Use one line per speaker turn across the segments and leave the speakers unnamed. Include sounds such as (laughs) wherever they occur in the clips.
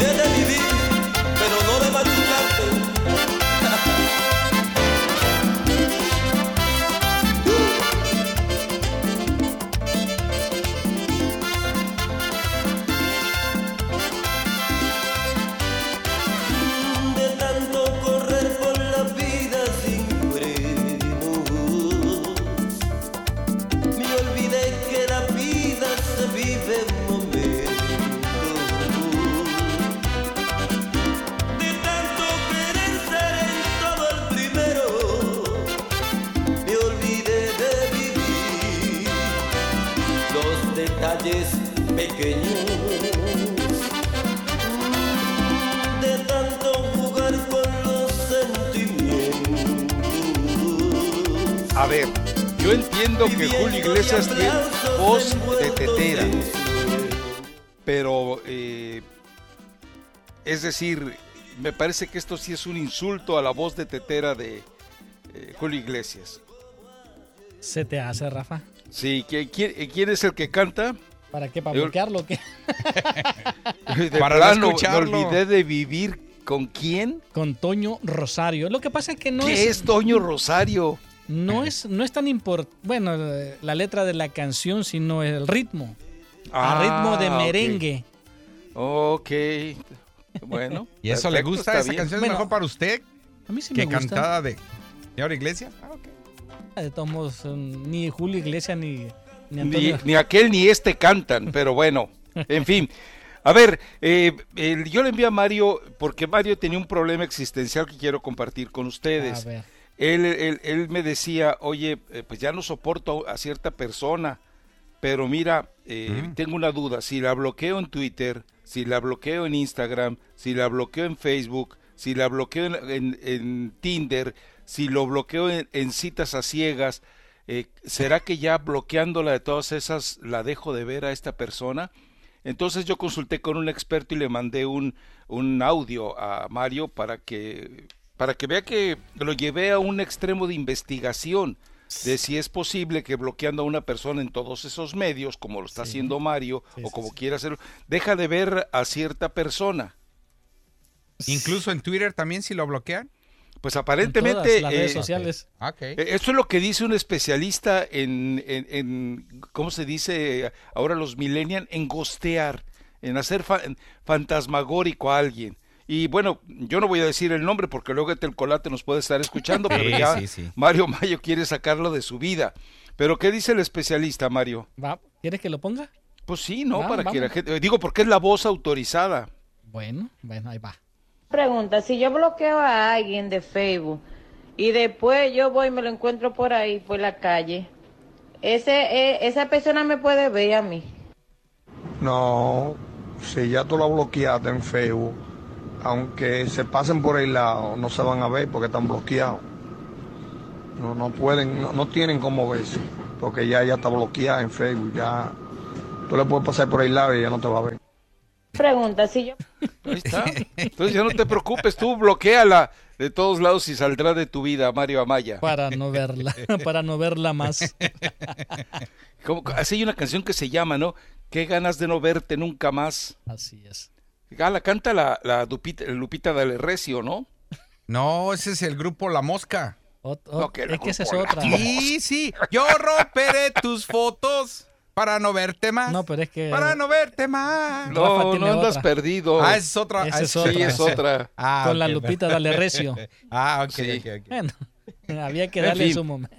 olvidé
decir, me parece que esto sí es un insulto a la voz de tetera de eh, Julio Iglesias.
¿Se te hace, Rafa?
Sí, ¿qui- ¿quién, quién es el que canta?
¿Para qué? ¿Para bloquearlo o qué? (laughs)
De
Para no
plano, me
escucharlo.
olvidé de vivir con quién.
Con Toño Rosario. Lo que pasa es que no
¿Qué es Toño Rosario?
No es, no es tan importante, bueno, la letra de la canción, sino el ritmo. a ritmo de
Ah, ok.
merengue.
Bueno. (laughs)
¿Y eso le gusta? ¿Esa
bien.
canción es
Bueno,
mejor para usted
A mí sí
que
me gusta.
cantada de señor Iglesias? Ah, ok.
De todos modos, eh, ni Julio Iglesias ni, ni
Ni,
Antonio.
ni aquel ni este cantan, pero bueno, (laughs) en fin. A ver, eh, yo le envié a Mario porque Mario tenía un problema existencial que quiero compartir con ustedes.
A ver.
Él, él- él me decía, oye, eh, pues ya no soporto a cierta persona, pero mira, eh,
Mm.
tengo una duda, si la bloqueo en Twitter, si la bloqueo en Instagram, si la bloqueo en Facebook, si la bloqueo en, en- Tinder, si lo bloqueo en, en citas a ciegas, eh, ¿será que ya bloqueándola de todas esas la dejo de ver a esta persona? Entonces yo consulté con un experto y le mandé un, un audio a Mario para que, para que vea que lo llevé a un extremo de investigación de si es posible que bloqueando a una persona en todos esos medios, como lo está
Sí.
haciendo Mario,
Sí,
o como
sí.
quiera hacerlo, deja de ver a cierta persona.
Incluso en Twitter también si lo bloquean.
Pues
En
aparentemente...
todas las redes
eh,
sociales.
Ok.
Eh, Esto es lo que dice un especialista en, en, en- ¿cómo se dice ahora los millennials? En gostear, en hacer fa- en fantasmagórico a alguien. Y bueno, yo no voy a decir el nombre porque luego el colate nos puede estar escuchando, (laughs) pero
Sí,
ya
sí, sí.
Mario Mayo quiere sacarlo de su vida. Pero ¿qué dice el especialista, Mario?
Va, ¿Quieres que lo ponga?
Pues sí, ¿no?
Vamos,
Para que la
vamos.
gente... Digo, porque es la voz autorizada.
Bueno, bueno, ahí va.
Pregunta, si yo bloqueo a alguien de Facebook y después yo voy y me lo encuentro por ahí, por la calle, ese, eh, esa persona me puede ver a mí.
No, si ya tú lo bloqueaste en Facebook, aunque se pasen por el lado, no se van a ver porque están bloqueados. No, no pueden, no, no tienen cómo verse, porque ya ya está bloqueada en Facebook, ya tú le puedes pasar por el lado y ya no te va a ver.
Pregunta, si yo
Ahí está. Entonces ya no te preocupes, tú bloqueala de todos lados y saldrá de tu vida, Mario Amaya.
Para no verla, (laughs) para no verla más.
Como- así hay una canción que se llama, ¿no? Qué ganas de no verte nunca más.
Así es.
Ah, la canta la, la Lupita, Lupita Dale Recio, ¿no?
No, ese es el grupo La Mosca.
Ot-
No, que
es que esa es otra.
Sí, sí. Yo romperé tus fotos para no verte más.
No, pero es que
Para no verte más.
No, no andas
otra.
perdido.
Ah, esa es otra.
Esa
ah,
es
sí,
otra.
es otra. (laughs)
Ah,
con la. Lupita (laughs) dale recio.
Ah, ok,
Sí.
ok, ok.
Bueno, (laughs) había que
En
darle
fin.
su momento.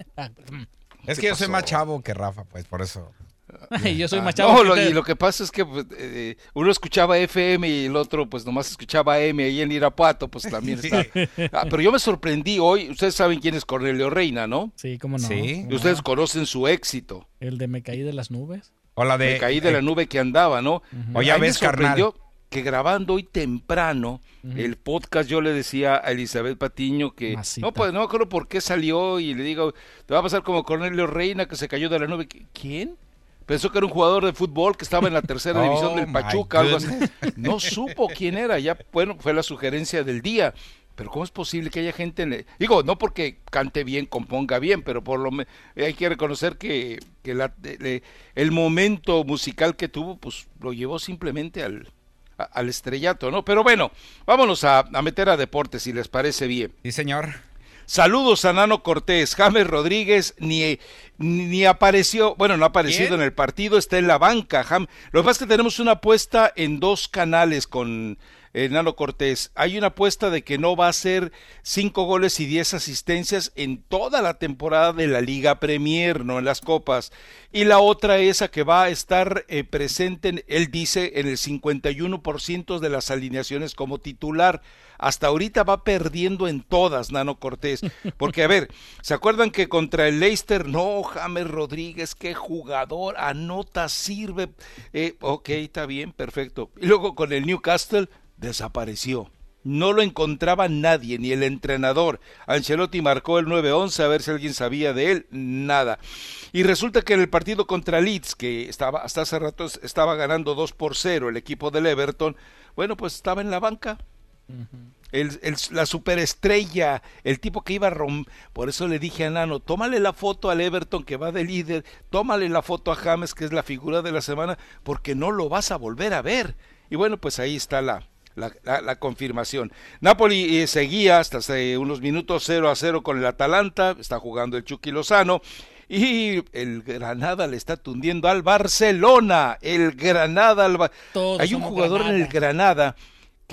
Es que yo soy más chavo que Rafa, pues por eso. (laughs)
y yo soy
Ah,
más chavo.
no, lo, y lo que pasa es que pues, eh, uno escuchaba FM y el otro pues nomás escuchaba M ahí en Irapuato, pues también (laughs) está. Ah, pero yo me sorprendí hoy, ustedes saben quién es Cornelio Reina, ¿no?
Sí, cómo no.
Sí.
Y ustedes
no.
conocen su éxito.
El de me caí de las nubes.
O la de.
Me caí de
eh,
la nube que andaba, ¿no?
O ya
A
ves, carnal.
sorprendió que grabando hoy temprano el podcast yo le decía a Elizabeth Patiño que
Masita.
no pues no me acuerdo por qué salió y le digo te va a pasar como Cornelio Reina que se cayó de la nube ¿Qui- quién pensó que era un jugador de fútbol que estaba en la tercera (laughs)
Oh,
división del Pachuca algo así. no supo quién era ya bueno fue la sugerencia del día pero cómo es posible que haya gente en el- digo no porque cante bien componga bien pero por lo me- hay que reconocer que, que la- le- el momento musical que tuvo pues lo llevó simplemente al a- al estrellato, ¿no? Pero bueno, vámonos a, a meter a deportes, si les parece bien.
Sí, señor.
Saludos a Nano Cortés, James Rodríguez ni, ni apareció, bueno, no ha aparecido
¿Quién?
en el partido, está en la banca. Jam- Lo que pasa es que tenemos una apuesta en dos canales con eh, Nano Cortés. Hay una apuesta de que no va a hacer cinco goles y diez asistencias en toda la temporada de la Liga Premier, no en las copas. Y la otra es a que va a estar eh, presente, en- él dice, en el 51% de las alineaciones como titular. Hasta ahorita va perdiendo en todas, Nano Cortés. Porque, a ver, ¿se acuerdan que contra el Leicester, no, James Rodríguez, qué jugador, anota, sirve? Eh, ok, está bien, perfecto. Y luego con el Newcastle, desapareció. No lo encontraba nadie, ni el entrenador. Ancelotti marcó el 9-11 a ver si alguien sabía de él. Nada. Y resulta que en el partido contra Leeds, que estaba hasta hace rato estaba ganando 2 por 0 el equipo del Everton, bueno, pues estaba en la banca. El- el- la superestrella, el tipo que iba a rom... Por eso le dije a Nano, tómale la foto al Everton que va de líder, tómale la foto a James que es la figura de la semana, porque no lo vas a volver a ver. Y bueno, pues ahí está la, la, la- la confirmación. Napoli eh, seguía hasta hace unos minutos 0 a 0 con el Atalanta, está jugando el Chucky Lozano. Y el Granada le está tundiendo al Barcelona. El Granada al Ba-
Todos
Hay un jugador en el Granada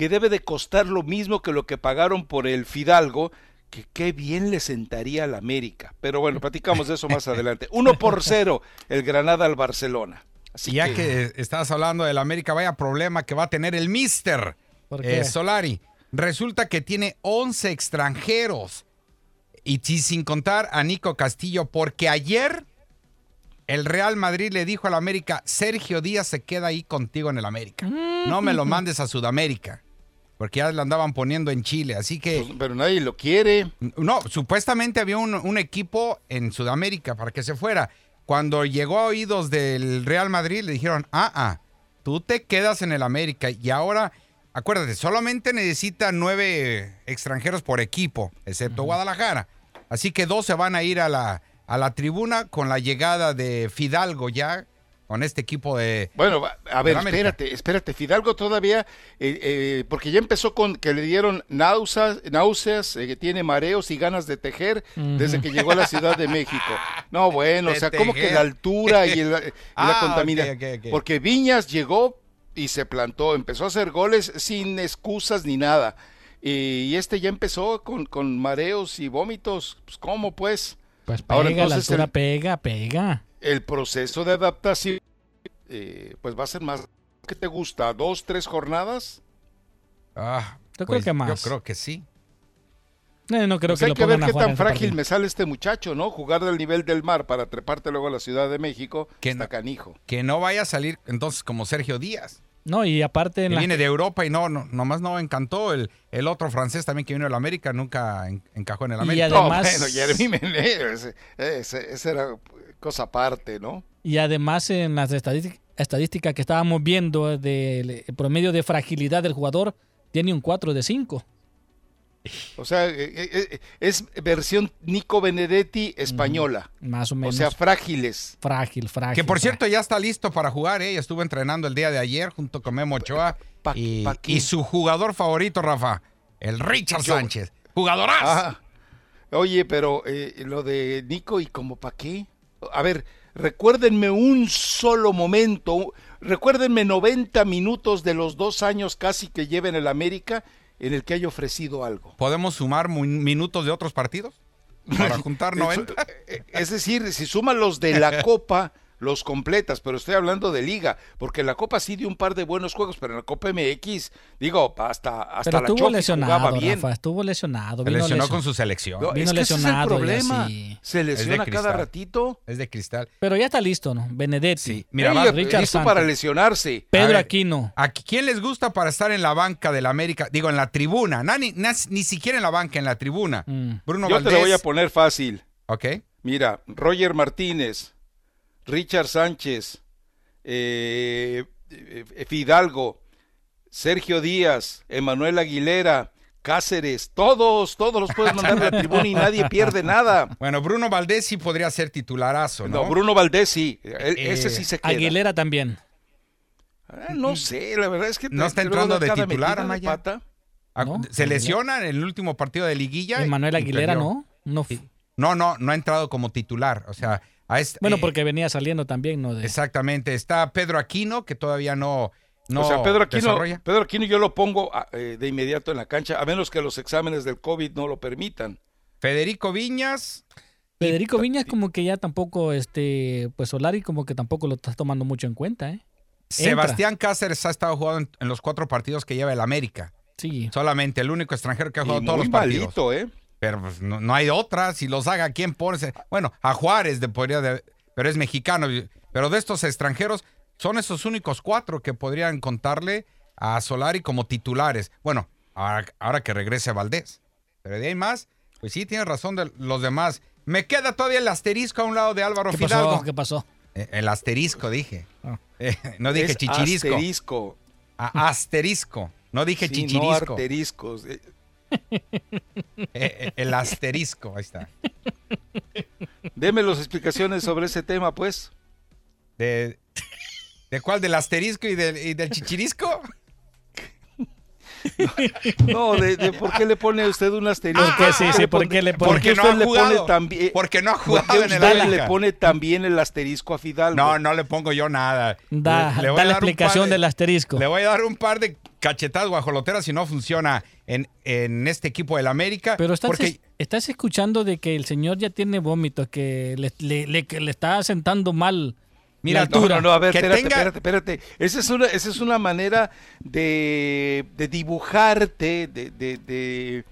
que debe de costar lo mismo que lo que pagaron por el Fidalgo, que qué bien le sentaría al América. Pero bueno, platicamos de eso más adelante. Uno por cero el Granada al Barcelona. Así
Y ya que estabas hablando del América, vaya problema que va a tener el Mister
¿Por qué?
eh, Solari. Resulta que tiene 11 extranjeros. Y sin contar a Nico Castillo, porque ayer el Real Madrid le dijo al América, Sergio Díaz se queda ahí contigo en el América. No me lo mandes a Sudamérica. Porque ya lo andaban poniendo en Chile. Así que,
Pues, pero nadie lo quiere.
no, supuestamente había un, un equipo en Sudamérica para que se fuera. Cuando llegó a oídos del Real Madrid, le dijeron, ah, ah, tú te quedas en el América. Y ahora, acuérdate, solamente necesita nueve extranjeros por equipo, excepto Guadalajara. Así que dos se van a ir a la, a la tribuna con la llegada de Fidalgo ya, con este equipo de...
Bueno, a ver, espérate, espérate. Fidalgo todavía, eh, eh, porque ya empezó con que le dieron náuseas, náuseas eh, que tiene mareos y ganas de tejer desde que llegó a la Ciudad de México. No, bueno, o sea, como que
tejer.
la altura y, el- (laughs) y
Ah,
la contaminación. Porque Viñas llegó y se plantó, empezó a hacer goles sin excusas ni nada. Y este ya empezó con, con mareos y vómitos. Pues, ¿cómo pues?
Pues pega,
Ahora,
la altura
el-
pega, pega.
El proceso de adaptación eh, pues va a ser más que te gusta dos tres jornadas
Ah,
Yo creo que más.
Yo creo que sí.
Eh, no creo
Pues
que
hay
lo
que ver qué tan frágil
partido.
me sale este muchacho no jugar del nivel del mar para treparte luego a la Ciudad de México
Que
está
no-
canijo
Que no vaya a salir entonces como Sergio Díaz.
No, y aparte en
que
la-
viene de Europa y no, no nomás no encantó. El, el otro francés también que vino de la América nunca en- encajó en el
Y
América.
no
Además-
bueno Jeremy Menez ese, ese- ese era cosa aparte no
Y además en las estadísticas estadística que estábamos viendo del promedio de fragilidad del jugador, tiene un 4 de 5.
o sea eh, eh, eh, es versión Nico Benedetti española
Más o
o
menos.
sea frágiles
frágil, frágil.
Que por
frágil.
cierto ya está listo para jugar, ¿eh? Estuvo entrenando el día de ayer junto con Memo Ochoa.
Pa-
y,
pa' qué?
y su jugador favorito, Rafa, el Richard
Yo-
Sánchez. Jugadorazo.
Ah, oye, pero eh, lo de Nico y como para qué. A ver, recuérdenme un solo momento, recuérdenme 90 minutos de los dos años casi que lleva en el América en el que haya ofrecido algo.
¿Podemos sumar minutos de otros partidos? (laughs) Para juntar 90.
Eh, Es decir, si suman los de la (laughs) Copa, los completas, pero estoy hablando de liga, porque la Copa sí dio un par de buenos juegos, pero en la Copa MX, digo, hasta, hasta
Pero
la
estuvo lesionado,
jugaba bien.
Rafa, estuvo lesionado.
Se
vino
lesionó
lesion-
con su selección.
No,
Vino
es que ese es el
lesionado y
problema. Se lesiona cada ratito.
Es de cristal.
Pero ya está listo, ¿no? Benedetti.
Sí. Mira,
Ey,
Richard
listo para lesionarse.
Pedro
ver,
Aquino.
¿A quién les gusta para estar en la banca del América? Digo, en la tribuna. Na- ni, na- ni siquiera en la banca, en la tribuna.
Mm.
Bruno
Yo
Valdés.
te lo voy a poner fácil.
Ok.
Mira, Roger Martínez, Richard Sánchez, eh, eh, Fidalgo, Sergio Díaz, Emanuel Aguilera, Cáceres, todos, todos los puedes mandar a la tribuna y nadie pierde nada. (laughs)
Bueno, Bruno Valdés sí podría ser titularazo, ¿no?
No, Bruno Valdés sí, él-
Eh,
ese sí se queda.
Aguilera también.
Ah, no sé, la verdad es que
No está entrando de titular,
pata.
Ah,
No,
Se
Aguilar.
lesiona en el último partido de liguilla.
Emanuel Aguilera no. no
No, no, no ha entrado como titular. O sea, este,
Bueno,
eh,
porque venía saliendo también, ¿no? De,
Exactamente. Está Pedro Aquino, que todavía no, no
o sea, Pedro Aquino,
desarrolla.
Pedro Aquino yo lo pongo ah, eh, de inmediato en la cancha, a menos que los exámenes del COVID no lo permitan.
Federico Viñas.
Federico Viñas como que ya tampoco, este, pues Solari como que tampoco lo está tomando mucho en cuenta, ¿eh?
Sebastián Cáceres ha estado jugando en, en los cuatro partidos que lleva el América.
Sí.
Solamente el único extranjero que ha
Y
jugado todos
muy
los partidos.
malito, ¿eh?
Pero pues, no, no hay otra. Si los haga, ¿quién pone? Bueno, a Juárez de, podría de- pero es mexicano. Pero de estos extranjeros, son esos únicos cuatro que podrían contarle a Solari como titulares. Bueno, ahora, ahora que regrese Valdés. Pero de ahí más, pues sí, tiene razón de los demás. Me queda todavía el asterisco a un lado de Álvaro
¿Qué
Fidalgo.
pasó? ¿Qué pasó?
Eh, El asterisco, dije.
Ah.
Eh, no dije
Es
chichirisco.
asterisco.
A- asterisco. No dije
Sí, no
chichirisco.
arteriscos. Eh,
Eh, el asterisco, ahí está.
Deme las explicaciones sobre ese tema, pues.
¿De, ¿de cuál? ¿Del asterisco y del, y del chichirisco?
No, de, de por qué le pone a usted un asterisco.
¿Por qué? Sí, sí, ¿por qué le pone?
¿Por qué
Porque no
le pone también?
Porque no ha
¿Por
jugado en el América?
le pone también el asterisco a Fidalgo?
No, no le pongo yo nada.
Da,
Le- le voy
da
a
la
dar
explicación del asterisco.
Le voy a dar un par de cachetadas guajoloteras si no funciona en, en este equipo del América.
Pero estás,
porque
estás escuchando de que el señor ya tiene vómitos, que le, le- le- que le está sentando mal
Mira,
No,
altura.
no, no, a ver,
Que
espérate,
tenga-
espérate, espérate. Esa es una, esa es una manera de, de dibujarte, de, de- de-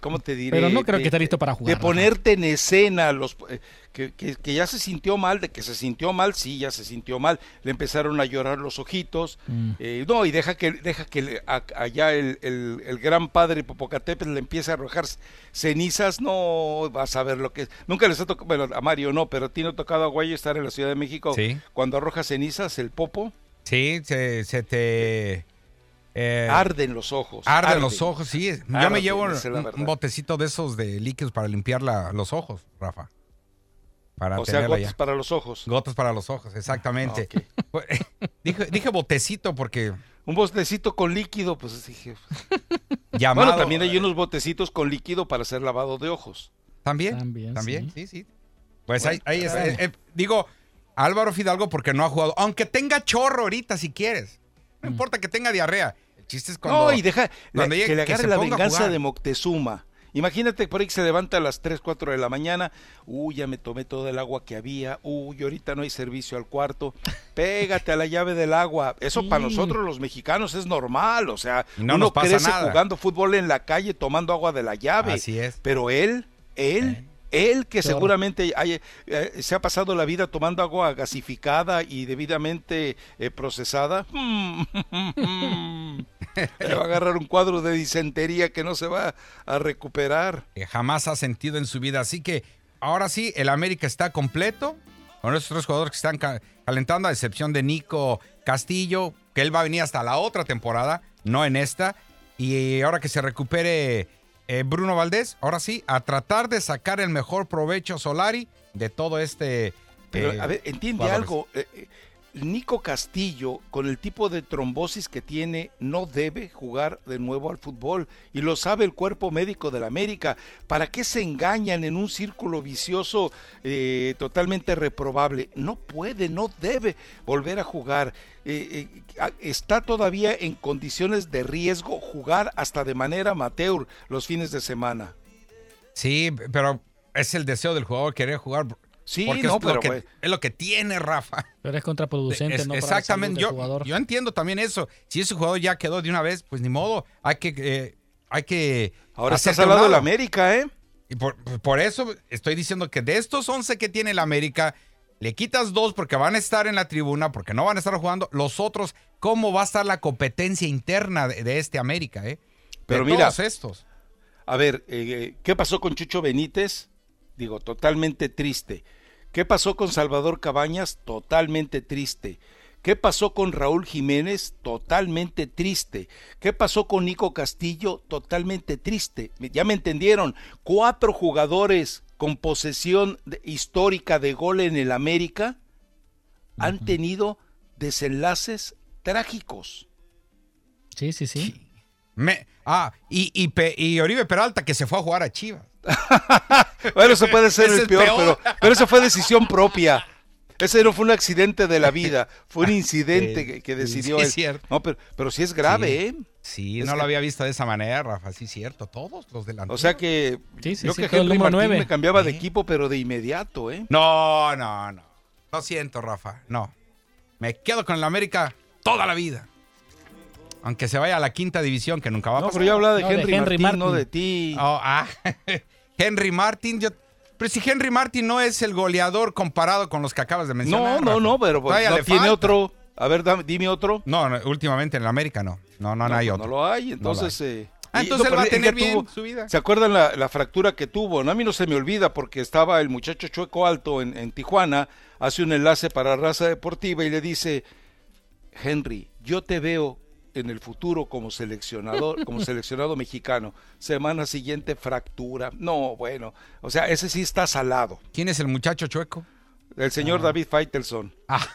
¿cómo te diré?
Pero no creo
De-
que esté listo para jugar,
De ponerte en escena, los, eh, que, que- que ya se sintió mal, de que se sintió mal, sí, ya se sintió mal. Le empezaron a llorar los ojitos.
Mm.
eh, no, y deja que, deja que a- allá el, el- el gran padre Popocatépetl le empiece a arrojar cenizas. No, vas a ver lo que es. Nunca les ha tocado, bueno, a Mario no, pero a ti no ha tocado a Guayo estar en la Ciudad de México
Sí.
cuando arroja cenizas, el popo,
sí, se, se te... eh,
arden los ojos.
arden los ojos, sí. Yo
Arden,
me llevo un, botecito de esos de líquidos para limpiar la- los ojos, Rafa. Para
O sea, gotas
ya.
para los ojos.
Gotas para los ojos, exactamente.
Ah.
Pues, (laughs) dije, dije botecito porque
Un botecito con líquido, pues dije.
llamado...
Bueno, también hay unos botecitos con líquido para hacer lavado de ojos.
¿También?
También,
También,
sí.
sí, sí. Pues
Bueno,
ahí, ahí está. Eh, eh, digo, Álvaro Fidalgo porque no ha jugado. Aunque tenga chorro ahorita si quieres. No importa que tenga diarrea. Chiste es cuando...
no, y deja
cuando llegue-
que le
que
agarre
se
la venganza de Moctezuma. Imagínate por ahí que se levanta a las 3, 4 de la mañana. Uy, ya me tomé todo el agua que había. Uy, ahorita no hay servicio al cuarto. Pégate a la llave del agua. Eso
Sí.
para nosotros los mexicanos es normal. O sea,
no
uno
nos pasa
crece
nada.
jugando fútbol en la calle tomando agua de la llave.
Así es.
Pero él, él, él que seguramente eh, se ha pasado la vida tomando agua gasificada y debidamente eh, procesada, (laughs) le va a agarrar un cuadro de disentería que no se va a recuperar.
que jamás ha sentido en su vida. Así que ahora sí, el América está completo. Con esos tres jugadores que están ca- calentando, a excepción de Nico Castillo, que él va a venir hasta la otra temporada, no en esta. Y ahora que se recupere eh, Bruno Valdés, ahora sí, a tratar de sacar el mejor provecho Solari de todo este.
Pero,
eh,
a ver, entiende
jugadores.
algo. eh, eh, Nico Castillo, con el tipo de trombosis que tiene, no debe jugar de nuevo al fútbol. Y lo sabe el cuerpo médico del América. ¿Para qué se engañan en un círculo vicioso eh, totalmente reprobable? No puede, no debe volver a jugar. Eh, eh, está todavía en condiciones de riesgo jugar hasta de manera amateur los fines de semana.
Sí, pero es el deseo del jugador querer jugar.
Sí,
porque
no,
es,
pero
lo que, es lo que tiene Rafa.
Pero es contraproducente,
Es-
¿no? Para la
exactamente,
salud del
yo,
jugador.
yo entiendo también eso. Si ese jugador ya quedó de una vez, pues ni modo, hay que, eh, hay que
Ahora estás al
a un
lado del
lado.
América, ¿eh?
Y por, por eso estoy diciendo que de estos 11 que tiene el América, le quitas dos porque van a estar en la tribuna, porque no van a estar jugando. Los otros, ¿cómo va a estar la competencia interna de, de este América, eh? De
Pero mira,
todos estos.
A ver, eh, ¿qué pasó con Chucho Benítez? Digo, totalmente triste. ¿Qué pasó con Salvador Cabañas? Totalmente triste. ¿Qué pasó con Raúl Jiménez? Totalmente triste. ¿Qué pasó con Nico Castillo? Totalmente triste. Ya me entendieron. Cuatro jugadores con posesión de- histórica de gol en el América han tenido desenlaces trágicos.
Sí, sí, sí.
Me- ah, y, y, y Oribe Peralta que se fue a jugar a Chivas. (laughs)
Bueno, eso puede ser (laughs) el
es
peor,
peor.
Pero, pero eso fue decisión propia. Ese no fue un accidente de la (laughs) vida, fue un incidente que, que decidió
sí,
él.
es cierto.
No, pero, pero sí es grave,
Sí.
¿eh?
Sí,
Es
no
que-
lo había visto de esa manera, Rafa. Sí, cierto. Todos los
O
delanteros.
sea que
Sí, sí,
yo
sí,
que Henry Martín
nueve.
me cambiaba de
Sí.
equipo, pero de inmediato, ¿eh?
No, no, no. Lo siento, Rafa. No. Me quedo con el América toda la vida. Aunque se vaya a la quinta división, que nunca va a
No,
pasar.
pero yo hablaba de,
No, de
Henry,
Henry
Martín, no de ti.
Oh, ah, Henry Martin. yo- Pero si Henry Martin no es el goleador comparado con los que acabas de
no,
mencionar.
no,
Rafa.
no, pero pues, no tiene
falta.
otro. A ver, dame- dime otro.
No, no, últimamente en el América no. No, no, no, hay
pues,
otro.
No lo hay,
lo
entonces... eh,
Ah, entonces
no,
él va a tener bien su vida.
¿Se acuerdan la, la fractura que tuvo? No, a mí no se me olvida porque estaba el muchacho Chueco Alto en, en Tijuana, hace un enlace para Raza Deportiva y le dice, Henry, yo te veo en el futuro como seleccionador, como (laughs) seleccionado mexicano. Semana siguiente fractura. No, bueno, o sea, ese sí está salado.
¿Quién es el muchacho chueco?
El señor David Faitelson.
Ah,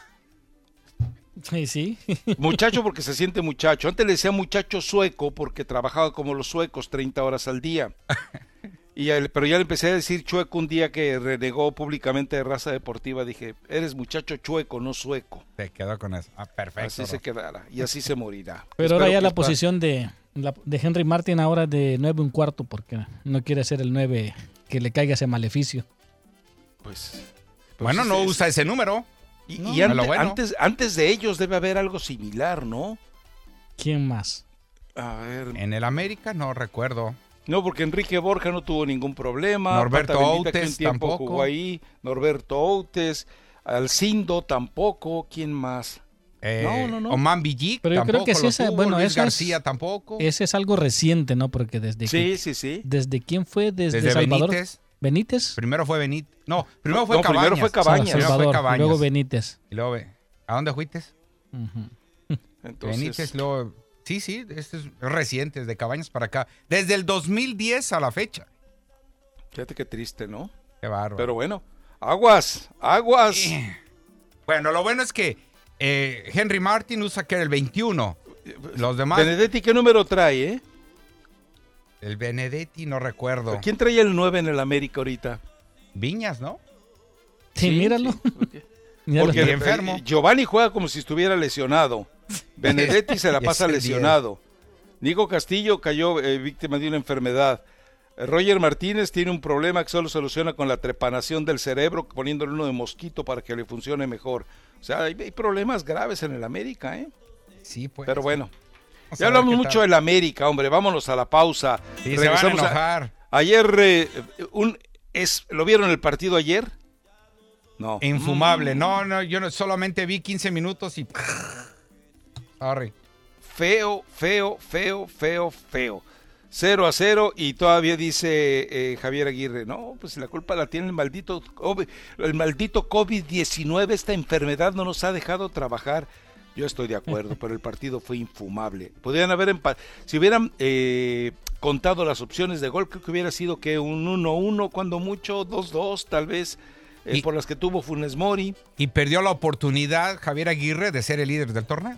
Sí, sí. (laughs)
Muchacho porque se siente muchacho. Antes le decía muchacho sueco porque trabajaba como los suecos 30 horas al día. (laughs) Y ya- pero ya le empecé a decir chueco un día que renegó públicamente de raza deportiva. Dije, eres muchacho chueco, no sueco.
te quedó con eso. Ah, perfecto.
así se quedará y así se morirá.
Pero ahora ya la posición de, la- de Henry Martin ahora de 9 un cuarto porque no quiere ser el 9 que le caiga ese maleficio.
Pues, pues
Bueno, no usa ese número.
Y,
No,
y
a
ante-
lo bueno.
antes, antes de ellos debe haber algo similar, ¿no?
¿Quién más?
A ver.
En el América no recuerdo.
No, porque Enrique Borja no tuvo ningún problema.
Norberto Outes tampoco.
jugó ahí. Norberto Outes. Alcindo tampoco. ¿Quién más?
Eh,
No, no, no.
Oman Villic
Pero yo creo que sí esa-
tuvo,
bueno,
Luis
eso es-
García tampoco.
Ese es algo reciente, ¿no? Porque desde
Sí,
que-
sí, sí.
desde quién fue desde,
Desde
Salvador
Benítez.
Benítez.
Primero fue Benítez. No, primero fue
No, primero
Cabañas.
fue Cabañas.
Sa-
Primero fue
Salvador,
Cabañas.
luego Benítez.
Y luego, ¿a dónde fuiste?
Ujú.
Entonces, (laughs)
Benítez, luego... Sí, sí, este es reciente, desde Cabañas para acá. Desde el 2010 a la fecha.
fíjate qué triste, ¿no?
Qué bárbaro.
Pero bueno, aguas, aguas.
Eh, Bueno, lo bueno es que eh, Henry Martin usa que era el 21. Los demás,
Benedetti, ¿qué número trae, eh?
el Benedetti, no recuerdo.
¿Quién trae el 9 en el América ahorita?
Viñas, ¿no?
Sí, míralo.
sí, porque- (laughs)
Míralo.
Porque
enfermo.
Giovanni juega como si estuviera lesionado. (laughs) Benedetti se la pasa lesionado. Nico Castillo cayó eh, víctima de una enfermedad. Eh, Roger Martínez tiene un problema que solo soluciona con la trepanación del cerebro, poniéndole uno de mosquito para que le funcione mejor. O sea, hay, hay problemas graves en el América, ¿eh?
Sí, pues.
Pero bueno, ya hablamos mucho del América, hombre. Vámonos a la pausa.
Sí, se van a
Regresamos a-. Ayer, eh, un, es, ¿lo vieron el partido ayer? No.
Infumable. No, no, yo no, solamente vi 15 minutos y... Sorry.
Feo, feo, feo, feo, feo. 0 a 0 y todavía dice eh, Javier Aguirre, no, pues la culpa la tiene el maldito COVID, el maldito COVID-19, esta enfermedad no nos ha dejado trabajar. Yo estoy de acuerdo, pero el partido fue infumable. Podrían haber si hubieran eh, contado las opciones de gol, creo que hubiera sido que un 1-1, cuando mucho 2-2 tal vez, eh,
Y-
por las que tuvo Funes Mori.
Y perdió la oportunidad Javier Aguirre de ser el líder del torneo.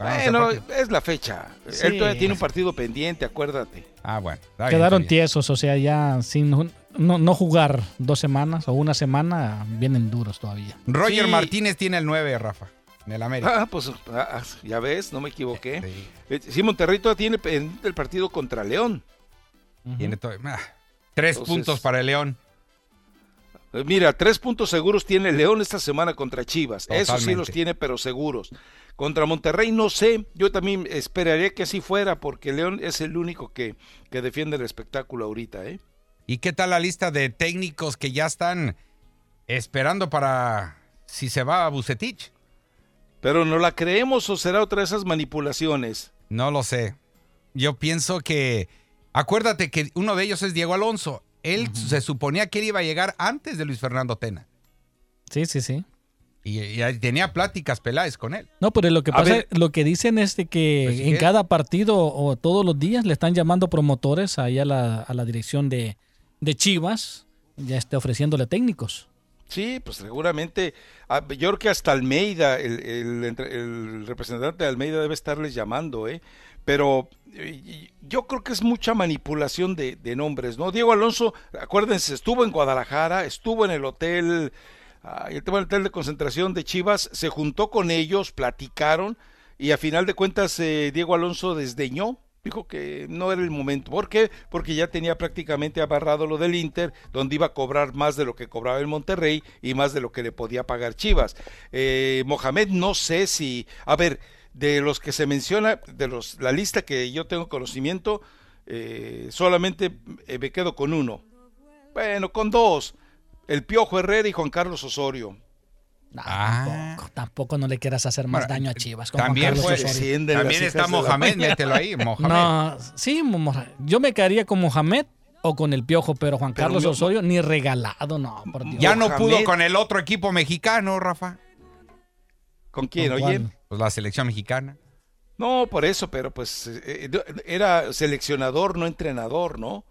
Ah,
Bueno, es la fecha.
Sí.
Él todavía tiene un partido pendiente, acuérdate.
Ah, bueno. está bien,
Quedaron
está bien.
tiesos, o sea, ya sin no, no jugar dos semanas o una semana, vienen duros todavía.
Roger
Sí.
Martínez tiene el 9, Rafa, en el América.
Ah, pues ah, ah, ya ves, no me equivoqué.
Sí,
Eh, Sí, Monterrey todavía tiene pendiente el partido contra León.
tiene todo- ah, tres
Entonces-
puntos para el León.
Eh, Mira, tres puntos seguros tiene León esta semana contra Chivas. Eso sí los tiene, pero seguros. Contra Monterrey no sé. Yo también esperaría que así fuera, porque León es el único que, que defiende el espectáculo ahorita, ¿eh?
¿Y qué tal la lista de técnicos que ya están esperando para si se va a Bucetich?
Pero no la creemos o será otra de esas manipulaciones.
No lo sé. Yo pienso que. Acuérdate que uno de ellos es Diego Alonso. Él se suponía que él iba a llegar antes de Luis Fernando Tena.
Sí, sí, sí.
Y, tenía pláticas Peláez con él.
No, pero lo que
A
pasa,
ver.
lo que dicen es de que
Pues,
en
¿qué?
cada partido o todos los días le están llamando promotores ahí a la, a la dirección de, de Chivas, ya esté ofreciéndole técnicos.
Sí, pues seguramente, ah, yo creo que hasta Almeida, el, el entre- el representante de Almeida debe estarles llamando, ¿eh? Pero eh, yo creo que es mucha manipulación de, de nombres, ¿no? Diego Alonso, acuérdense, estuvo en Guadalajara, estuvo en el hotel, el tema del hotel de concentración de Chivas, se juntó con ellos, platicaron y a final de cuentas eh, Diego Alonso desdeñó dijo que no era el momento. ¿Por qué? Porque ya tenía prácticamente abarrado lo del Inter, donde iba a cobrar más de lo que cobraba el Monterrey y más de lo que le podía pagar Chivas. Eh, Mohamed, no sé si, a ver, de los que se menciona, de los, la lista que yo tengo conocimiento, eh, solamente eh, me quedo con uno. Bueno, con dos. El Piojo Herrera y Juan Carlos Osorio.
No,
Ah.
tampoco, tampoco no le quieras hacer más
Bueno,
daño a Chivas. con Juan
También, está Mohamed, mételo ahí, (laughs) Mohamed.
No, sí, yo me quedaría con Mohamed o con el Piojo, pero Juan
Pero
Carlos Osorio ni regalado, no, por Dios.
ya no
Mohamed.
pudo con el otro equipo mexicano, Rafa.
¿Con quién?
¿Con
Oye.
Pues la selección mexicana.
No, por eso, pero pues eh, eh, era seleccionador, no entrenador, ¿no?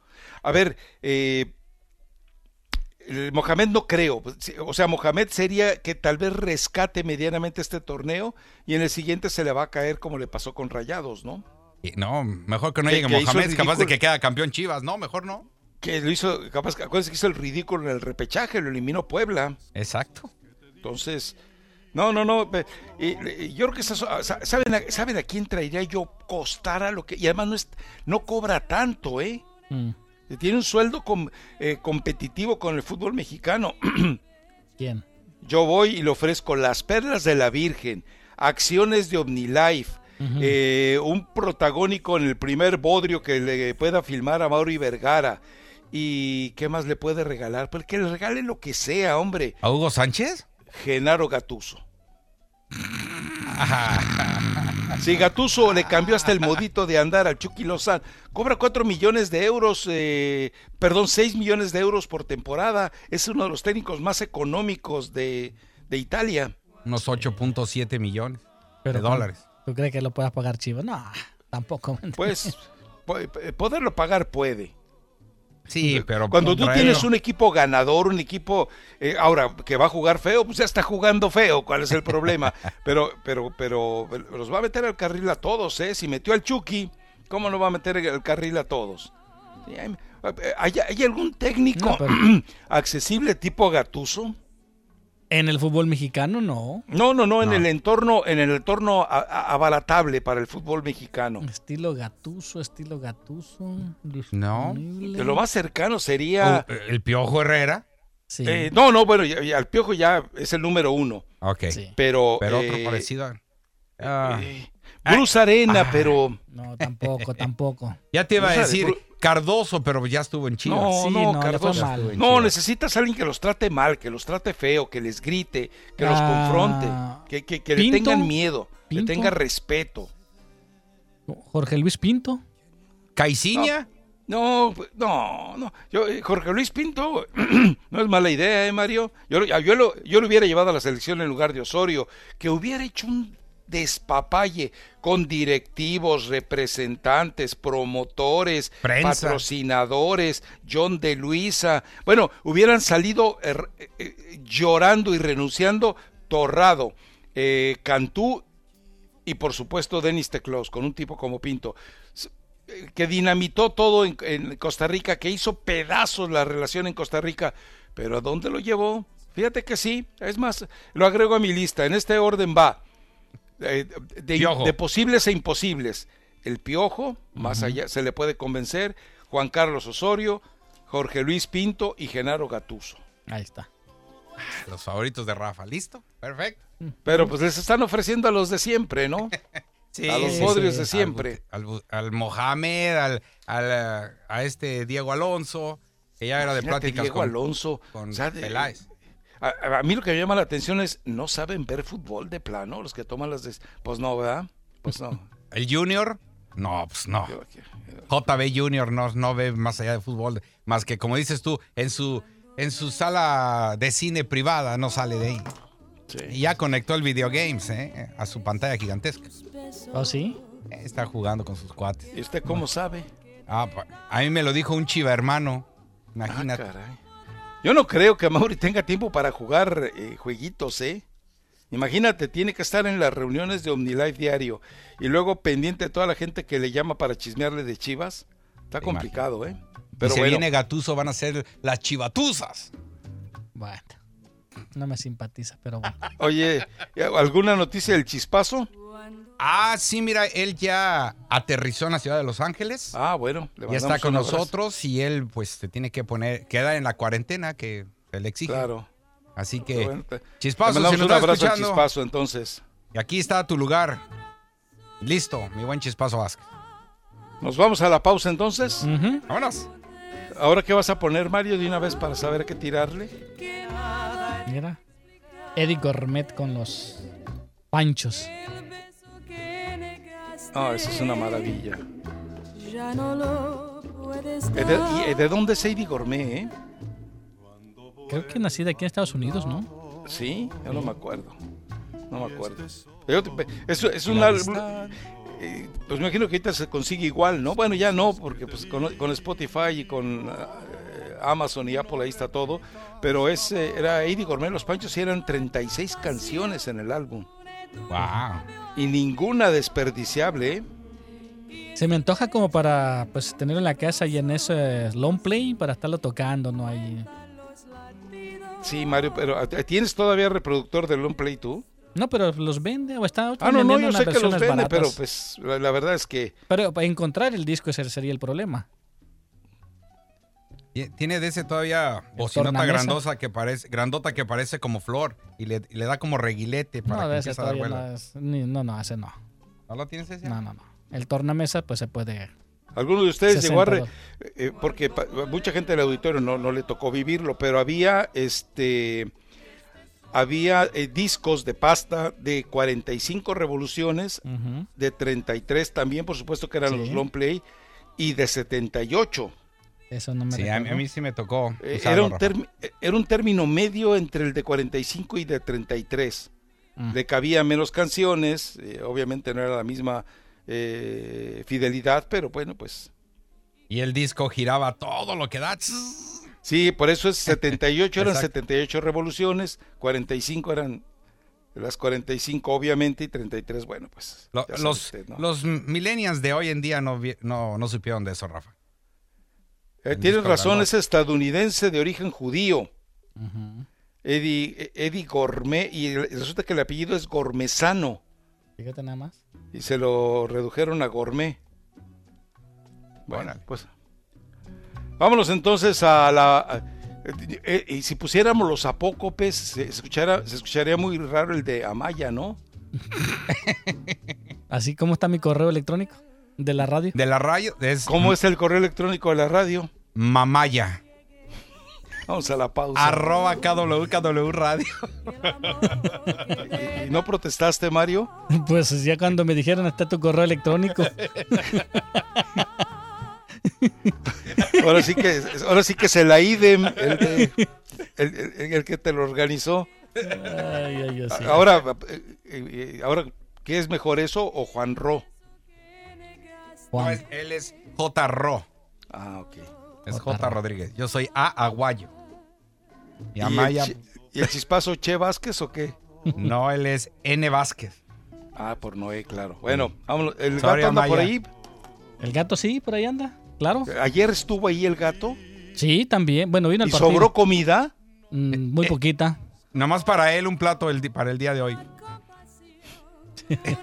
A ver, eh, el Mohamed no creo, pues, o sea, Mohamed sería que tal vez rescate medianamente este torneo y en el siguiente se le va a caer como le pasó con Rayados, ¿no?
No, mejor que no llegue
que
Mohamed, capaz de que queda campeón Chivas. No, mejor no.
Que lo hizo, capaz, que hizo el ridículo en el repechaje, lo eliminó Puebla.
Exacto.
Entonces, no, no, no. y- y yo creo que esas- sa- ¿saben, a, ¿saben a quién traería yo costara lo que... Y además no, es, no cobra tanto, ¿eh?
Mm,
Tiene un sueldo com- eh, competitivo con el fútbol mexicano. (clears throat)
¿Quién?
Yo voy y le ofrezco las perlas de la Virgen, acciones de OmniLife, eh, un protagónico en el primer bodrio que le pueda filmar a Mauri Vergara. ¿Y qué más le puede regalar? Pues que le regale lo que sea, hombre.
¿A Hugo Sánchez?
Genaro Gatuso. (laughs) Si Gatuso le cambió hasta el modito de andar al Chucky Lozano, cobra 4 millones de euros, eh, perdón, 6 millones de euros por temporada. Es uno de los técnicos más económicos de, de Italia.
Unos 8.7 millones
Pero
de dólares.
¿Tú crees que lo puedas pagar Chivas? No, tampoco.
Pues eh, poderlo pagar puede.
Sí, pero
Cuando tú tienes un equipo ganador, un equipo eh, ahora que va a jugar feo, pues ya está jugando feo. ¿Cuál es el problema? (laughs) pero, pero, pero los va a meter al carril a todos, ¿eh? Si metió al Chucky, ¿cómo no va a meter al carril a todos? Sí, hay, hay- hay algún técnico
No, pero- (clears throat)
accesible tipo Gatuso?
En el fútbol mexicano, no.
No, no, no, en
No.
el entorno, en el entorno a- a- abaratable para el fútbol mexicano.
Estilo Gatuso, estilo Gatuso.
No.
De lo más cercano sería.
Oh, el Piojo Herrera.
Sí,
eh, no, no, bueno, ya- ya, el piojo ya es el número uno.
Ok.
sí.
Pero.
Pero otro
eh,
parecido. Ah.
eh, Bruce Arena, pero.
No, tampoco, tampoco. (laughs)
Ya te iba a decir Cardoso, pero ya estuvo en Chivas.
No,
Sí,
no,
le
Cardoso.
mal.
No, necesitas a alguien que los trate mal, que los trate feo, que les grite, que los
Ah,
confronte, que, que- que le tengan miedo, que
Pinto.
tenga respeto.
Jorge Luis Pinto.
Caiciña.
No, pues, no, no. Yo, eh, Jorge Luis Pinto (clears throat) no es mala idea, ¿eh, Mario? Yo, lo- yo, lo, yo lo hubiera llevado a la selección en lugar de Osorio, que hubiera hecho un despapalle con directivos, representantes, promotores,
Prensa.
patrocinadores, John de Luisa. Bueno, hubieran salido eh, eh, llorando y renunciando Torrado, eh, Cantú y por supuesto Denis Teclos, con un tipo como Pinto que dinamitó todo en, en Costa Rica, que hizo pedazos la relación en Costa Rica, pero ¿a dónde lo llevó? Fíjate que sí, es más, lo agrego a mi lista, en este orden va, eh, de, posibles e imposibles, el Piojo, más allá, se le puede convencer, Juan Carlos Osorio, Jorge Luis Pinto y Genaro Gatuso.
Ahí está.
Los favoritos de Rafa. ¿Listo? Perfecto.
Pero pues les están ofreciendo a los de siempre, ¿no? (laughs)
Sí,
A los
sí,
podrios
sí.
de siempre.
Al, Mohamed, al, al, a este Diego Alonso, que ya era de pláticas
Diego
con,
Alonso.
con
o sea, de-
Peláez.
A, a mí lo que me llama la atención es, ¿no saben ver fútbol de plano los que toman las... des- Pues no, ¿verdad? Pues no. (laughs)
¿El Junior? No, pues no. JB Junior no, no ve más allá de fútbol, más que como dices tú, en su, en su sala de cine privada no sale de ahí.
sí.
Y ya conectó el videogames ¿eh? a su pantalla gigantesca.
¿Oh, sí?
Eh, Está jugando con sus cuates.
¿Y usted cómo sabe?
Ah, pa- a mí me lo dijo un chiva hermano.
Ah,
Imagínate.
caray. Yo no creo que Mauri tenga tiempo para jugar eh, jueguitos, ¿eh? Imagínate, tiene que estar en las reuniones de OmniLife diario y luego pendiente de toda la gente que le llama para chismearle de Chivas. Está complicado, ¿eh?
Pero si
bueno,
viene Gatuso van a ser las chivatuzas.
Bueno, no me simpatiza, pero bueno. (laughs)
oye, ¿alguna noticia del chispazo?
Ah, sí, mira, él ya aterrizó en la ciudad de Los Ángeles.
Ah, bueno, le
ya está con
un abrazo.
nosotros y él pues se tiene que poner, queda en la cuarentena que él exige.
Claro.
Así que,
Bueno, te-
Chispazo,
te mandamos
si
un abrazo chispazo entonces.
y aquí está tu lugar. Listo, mi buen Chispazo Vázquez.
Nos vamos a la pausa entonces.
Vámonos.
Ahora qué vas a poner Mario de una vez para saber qué tirarle.
Mira. Eddie Gourmet con los panchos.
Ah, eso es una maravilla.
Ya no lo puedes
¿De, y, ¿de dónde es Eddie Gourmet, eh?
Creo que nacida aquí en Estados Unidos, ¿no?
Sí, yo no me acuerdo. No me acuerdo. Yo te- Es, es un álbum. eh, Pues me imagino que ahorita se consigue igual, ¿no? Bueno, ya no, porque pues con, con Spotify y con eh, Amazon y Apple ahí está todo. Pero es, eh, era Eddie Gourmet, Los Panchos, y eran 36 canciones en el álbum.
Wow.
Y ninguna desperdiciable.
Se me antoja como para pues tenerlo en la casa y en ese long play para estarlo tocando, ¿no? Ahí.
Sí, Mario, pero ¿tienes todavía reproductor de Long Play tú?
No, pero los vende o está
Ah, no, no, yo sé que los vende,
baratas.
pero pues la, la verdad es que
Pero para encontrar el disco ese sería el problema.
Tiene de ese todavía bocinota
tornamesa.
grandosa que parece, grandota que parece como flor y le, y le da como reguilete para
No,
que empiece a dar vuelo.
no, no, no, ese no.
¿No lo tienes ese?
No, no, no. El tornamesa pues se puede...
alguno de ustedes llegó a... re-
60
eh, porque pa- mucha gente del auditorio no, no le tocó vivirlo, pero había este... Había eh, discos de pasta de 45 revoluciones,
Ujú.
de 33 también, por supuesto que eran
Sí.
los long play, y de 78.
Eso no me
Sí, a mí, a mí sí me tocó.
Eh, era, un eh, era un término medio entre el de 45 y de 33.
Mm.
Le cabía menos canciones, eh, obviamente no era la misma eh, fidelidad, pero bueno, pues
Y el disco giraba todo lo que da.
sí, por eso es 78 (laughs) eran
Exacto.
78 revoluciones, 45 eran las 45 obviamente y 33, bueno, pues
Lo- los,
usted, ¿no?
los millennials de hoy en día no, no, no supieron de eso, Rafa.
Eh, tienes razón, es estadounidense de origen judío. Eddie, Eddie Gourmet, y resulta que el apellido es Gormesano,
Fíjate nada más.
y se lo redujeron a Gourmet. Bueno, pues. Vámonos entonces a la. a- eh, eh, y si pusiéramos los apócopes, se, escuchara, se escucharía muy raro el de Amaya, ¿no? (laughs)
Así como está mi correo electrónico de la radio.
De la radio es
¿Cómo es el correo electrónico de la radio?
Mamaya.
Vamos a la pausa.
Arroba KWKW Radio.
¿Y, y no protestaste, Mario?
Pues ya cuando me dijeron está tu correo electrónico.
Ahora sí que, ahora sí que es el AIDEM, el, de- el- el- el que te lo organizó.
Ay, ay, sí.
Ahora, eh, ahora, ¿qué es mejor eso o Juan Ro?
Juan.
él es J. Ro.
Ah, ok.
Es
J.
J. Rodríguez. Yo soy A. Aguayo. Y
¿Y
Amaya,
el, ¿Y el chispazo Che Vázquez o qué?
no, él es N. Vázquez.
Ah, por Noé, claro. Bueno, vámonos. ¿El
Sorry,
gato anda por ahí?
El gato sí, por ahí anda. Claro.
¿Ayer estuvo ahí el gato?
Sí, también. Bueno, vino al
¿Y
partido.
sobró comida?
Mm, muy poquita.
Nomás para él un plato el para el día de hoy.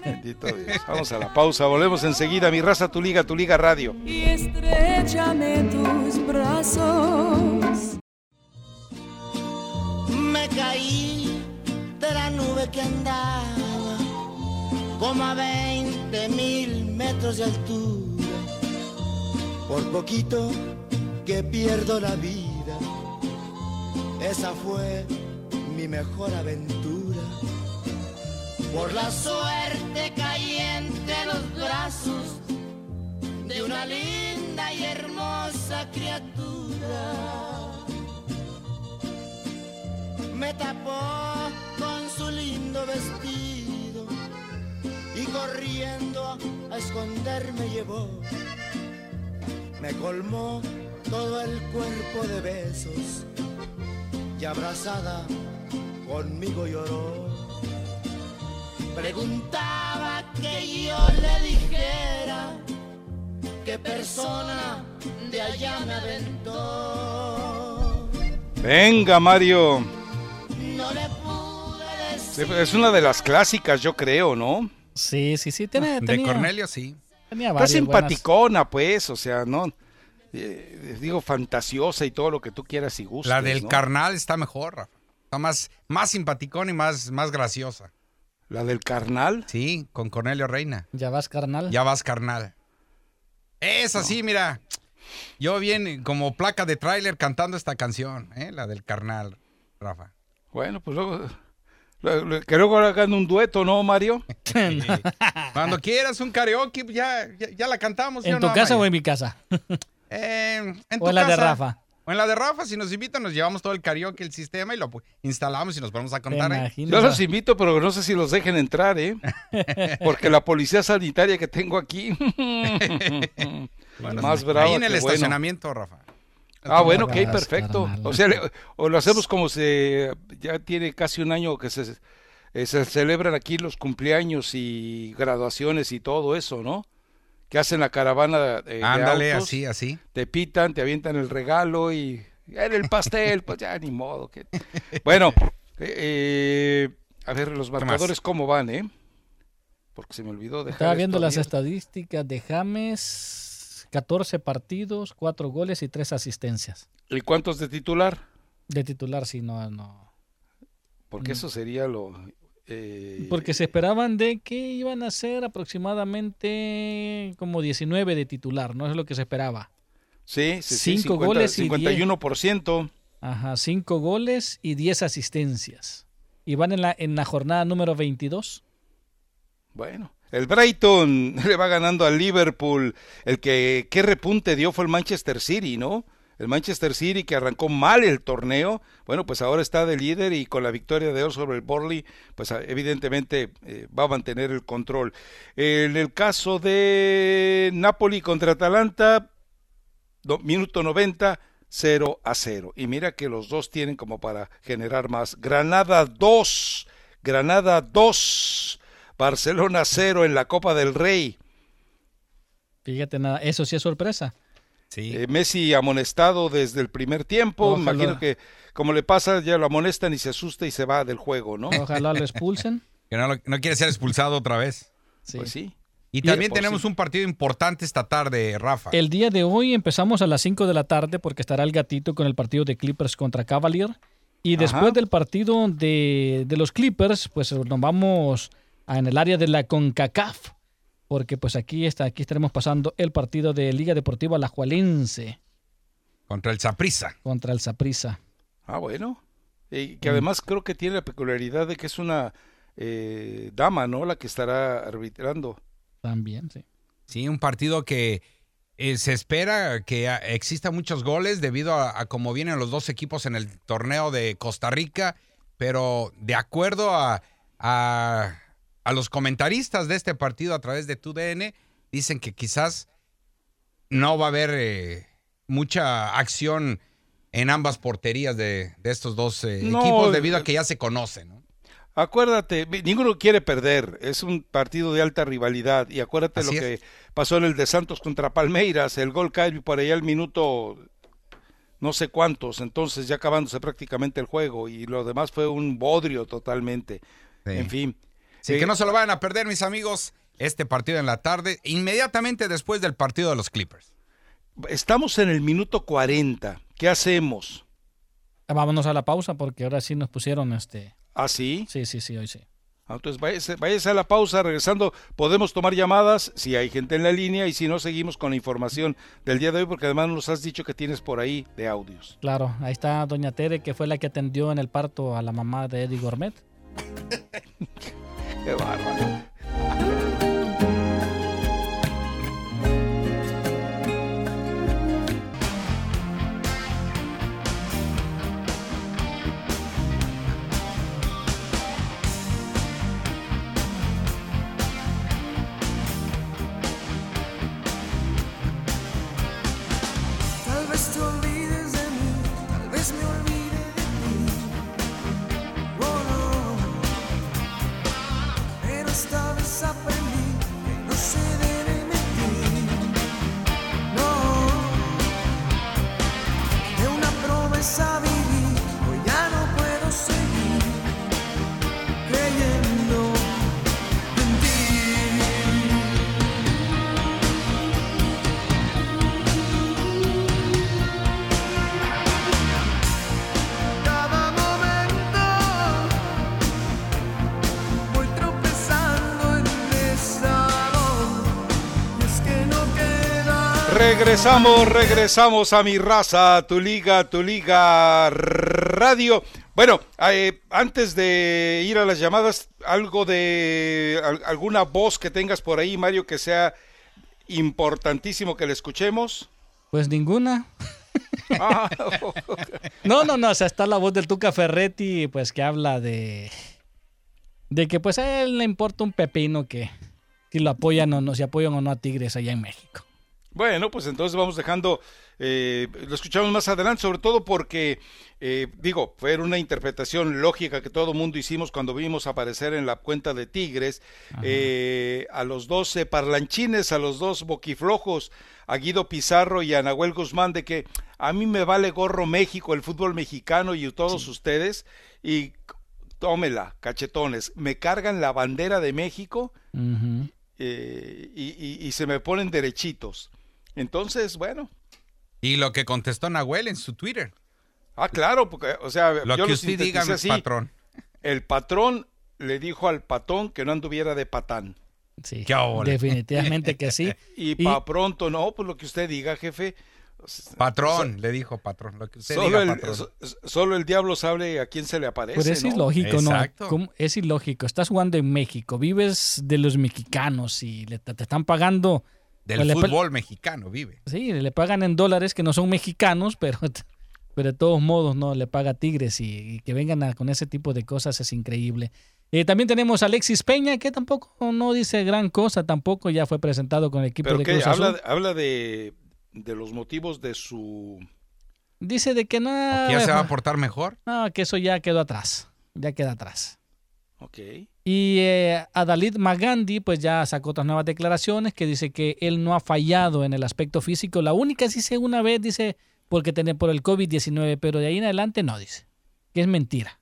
Bendito Dios. Vamos a la pausa, volvemos enseguida. Mi raza, tu liga, tu liga radio.
y estrechame tus brazos.
Me caí de la nube que andaba como a 20 mil metros de altura. Por poquito que pierdo la vida. Esa fue mi mejor aventura. Por la suerte caí entre los brazos de una linda y hermosa criatura me tapó con su lindo vestido y corriendo a esconderme llevó. Me colmó todo el cuerpo de besos y abrazada conmigo lloró. Preguntaba que yo le dijera qué persona de allá me aventó.
Venga, Mario.
No le pude decir.
Es una de las clásicas, yo creo, ¿no?
Sí, sí, sí. Tiene,
De
tenía,
Cornelio, sí.
tenía
Está
buenas.
simpaticona, pues, o sea, ¿no? Eh, digo, fantasiosa y todo lo que tú quieras y gustes.
La del
¿no?
carnal está mejor, Rafa. Está más, más simpaticón y más, más graciosa.
La del carnal.
Sí, con Cornelio Reina.
Ya vas, carnal.
Ya vas, carnal. Es así, mira. Yo bien como placa de tráiler cantando esta canción, ¿eh? la del carnal, Rafa.
Bueno, pues luego. lo- Que luego hagan un dueto, ¿no, Mario? (laughs)
Cuando quieras un karaoke, ya, ya, ya la cantamos. ¿sí
¿En
o
tu
no,
casa o en mi casa?
Eh, en
¿O
tu
en la de. Rafa?
O en la de Rafa, si nos invitan, nos llevamos todo el karaoke, el sistema y lo instalamos y nos ponemos a
¿Te
contar. ¿eh?
Yo los invito, pero no sé si los dejen entrar, ¿eh? (laughs) Porque la policía sanitaria que tengo aquí. (laughs) más brava.
Ahí en el
que bueno.
estacionamiento, Rafa.
Ah, bueno, ok, perfecto. O sea, le- o lo hacemos como se. Ya tiene casi un año que se, eh, se celebran aquí los cumpleaños y graduaciones y todo eso, ¿no? Que hacen la caravana eh, de
Ándale,
autos,
así, así.
te pitan, te avientan el regalo y en el pastel, pues ya ni modo. Que... (laughs) Bueno, eh, eh, a ver los marcadores cómo van, ¿eh? Porque se me olvidó dejar
Estaba viendo las
abierto.
estadísticas de James. 14 partidos, 4 goles y 3 asistencias.
¿Y cuántos de titular?
De titular, sí, no, no.
Porque eso sería lo... eh.
Porque se esperaban de que iban a ser aproximadamente como 19 de titular, no es lo que se esperaba.
Sí, sí, sí,
Cinco
50,
goles y
51%.
Ajá, 5 goles y 10 asistencias. Y van en la, en la jornada número 22.
Bueno, el Brighton (laughs) le va ganando al Liverpool. El que qué repunte dio fue el Manchester City, ¿no? El Manchester City que arrancó mal el torneo, bueno, pues ahora está de líder y con la victoria de hoy sobre el Borley, pues ah, evidentemente eh, va a mantener el control. En el caso de Napoli contra Atalanta, minuto 90, 0 a 0. Y mira que los dos tienen como para generar más. Granada 2, Granada 2, Barcelona 0 en la Copa del Rey.
Fíjate nada, eso sí es sorpresa.
Sí.
Eh, Messi amonestado desde el primer tiempo.
Ojalá.
Imagino que como le pasa, ya lo amonestan y se asusta y se va del juego, ¿no?
Ojalá lo (laughs) expulsen.
Que no, quiere ser expulsado otra vez.
Sí.
Pues sí.
Y
Bien,
también
pues
tenemos
sí.
un partido importante esta tarde, Rafa.
El día de hoy empezamos a las 5 de la tarde porque estará el gatito con el partido de Clippers contra Cavalier. Y después
Ajá.
del partido de, de los Clippers, pues nos vamos a- en el área de la CONCACAF. Porque pues aquí, está, aquí estaremos pasando el partido de Liga Deportiva Alajuelense
Contra el Saprissa.
contra el Saprissa.
Ah, bueno. Y
Mm.
que además creo que tiene la peculiaridad de que es una eh, dama, ¿no? La que estará arbitrando.
También, sí.
Sí, un partido que eh, se espera que exista muchos goles debido a, a cómo vienen los dos equipos en el torneo de Costa Rica, pero de acuerdo a, a, a los comentaristas de este partido a través de TUDN, dicen que quizás no va a haber eh, mucha acción en ambas porterías de, de estos dos eh,
No,
equipos debido
eh,
a que ya se conocen. ¿no?
Acuérdate, ninguno quiere perder, es un partido de alta rivalidad y acuérdate
Así
lo
es.
que pasó en el de Santos contra Palmeiras, el gol cae por allá al minuto no sé cuántos, entonces ya acabándose prácticamente el juego y lo demás fue un bodrio totalmente.
Sí.
En fin.
Así que no se lo vayan a perder, mis amigos, este partido en la tarde, inmediatamente después del partido de los Clippers.
Estamos en el minuto 40. ¿Qué hacemos?
Vámonos a la pausa porque ahora sí nos pusieron este.
¿Ah, sí?
Sí, sí, sí, hoy sí.
Ah, Entonces váyase, váyase a la pausa, regresando podemos tomar llamadas si hay gente en la línea y si no seguimos con la información del día de hoy porque además nos has dicho que tienes por ahí de audios.
Claro, ahí está Doña Tere, que fue la que atendió en el parto a la mamá de Eddie Gourmet. (laughs)
Qué bárbaro. Regresamos, regresamos a mi raza, tu liga, tu liga radio. Bueno, eh, antes de ir a las llamadas, algo de al- alguna voz que tengas por ahí, Mario, que sea importantísimo que le escuchemos.
Pues ninguna. (laughs)
Ah,
No, no, no, o sea, está la voz del Tuca Ferretti, pues que habla de de que pues a él le importa un pepino que si lo apoyan o no, si apoyan o no a Tigres allá en México.
Bueno, pues entonces vamos dejando, eh, lo escuchamos más adelante, sobre todo porque, eh, digo, fue una interpretación lógica que todo mundo hicimos cuando vimos aparecer en la cuenta de Tigres eh, a los dos parlanchines, a los dos boquiflojos, a Guido Pizarro y a Nahuel Guzmán, de que a mí me vale gorro México, el fútbol mexicano y todos ustedes, y tómela, cachetones, me cargan la bandera de México eh, y, y- y se me ponen derechitos. Entonces, bueno,
Y lo que contestó Nahuel en su Twitter.
ah, claro, porque, o sea,
Lo
yo
que usted diga,
así.
patrón.
El patrón le dijo al patón que no anduviera de patán.
Sí, definitivamente que sí. (laughs)
Y,
Y-
pa' pronto, no, pues lo que usted diga, jefe.
Patrón, le dijo patrón. Lo que usted
Solo
diga,
el,
patrón.
so- solo el diablo sabe a quién se le aparece.
Pero es
¿no?
ilógico,
Exacto.
¿no? ¿Cómo? Es ilógico. Estás jugando en México, vives de los mexicanos y le- te, te están pagando,
Del
Pues
fútbol mexicano vive.
sí, le pagan en dólares que no son mexicanos, (laughs) pero, pero de todos modos no le paga Tigres y, y que vengan a- con ese tipo de cosas es increíble. Eh, también tenemos a Alexis Peña, que tampoco no dice gran cosa, tampoco ya fue presentado con el equipo
Pero
de
que
Cruz
habla,
Azul.
habla de, de los motivos de su...
Dice de que no,
¿Que ya se va a portar mejor?
no, que eso ya quedó atrás, ya queda atrás.
Ok.
Y eh, Adalid Magandi pues ya sacó otras nuevas declaraciones que dice que él no ha fallado en el aspecto físico. La única sí dice una vez, dice, porque tiene por el COVID-19, pero de ahí en adelante no dice, que es mentira.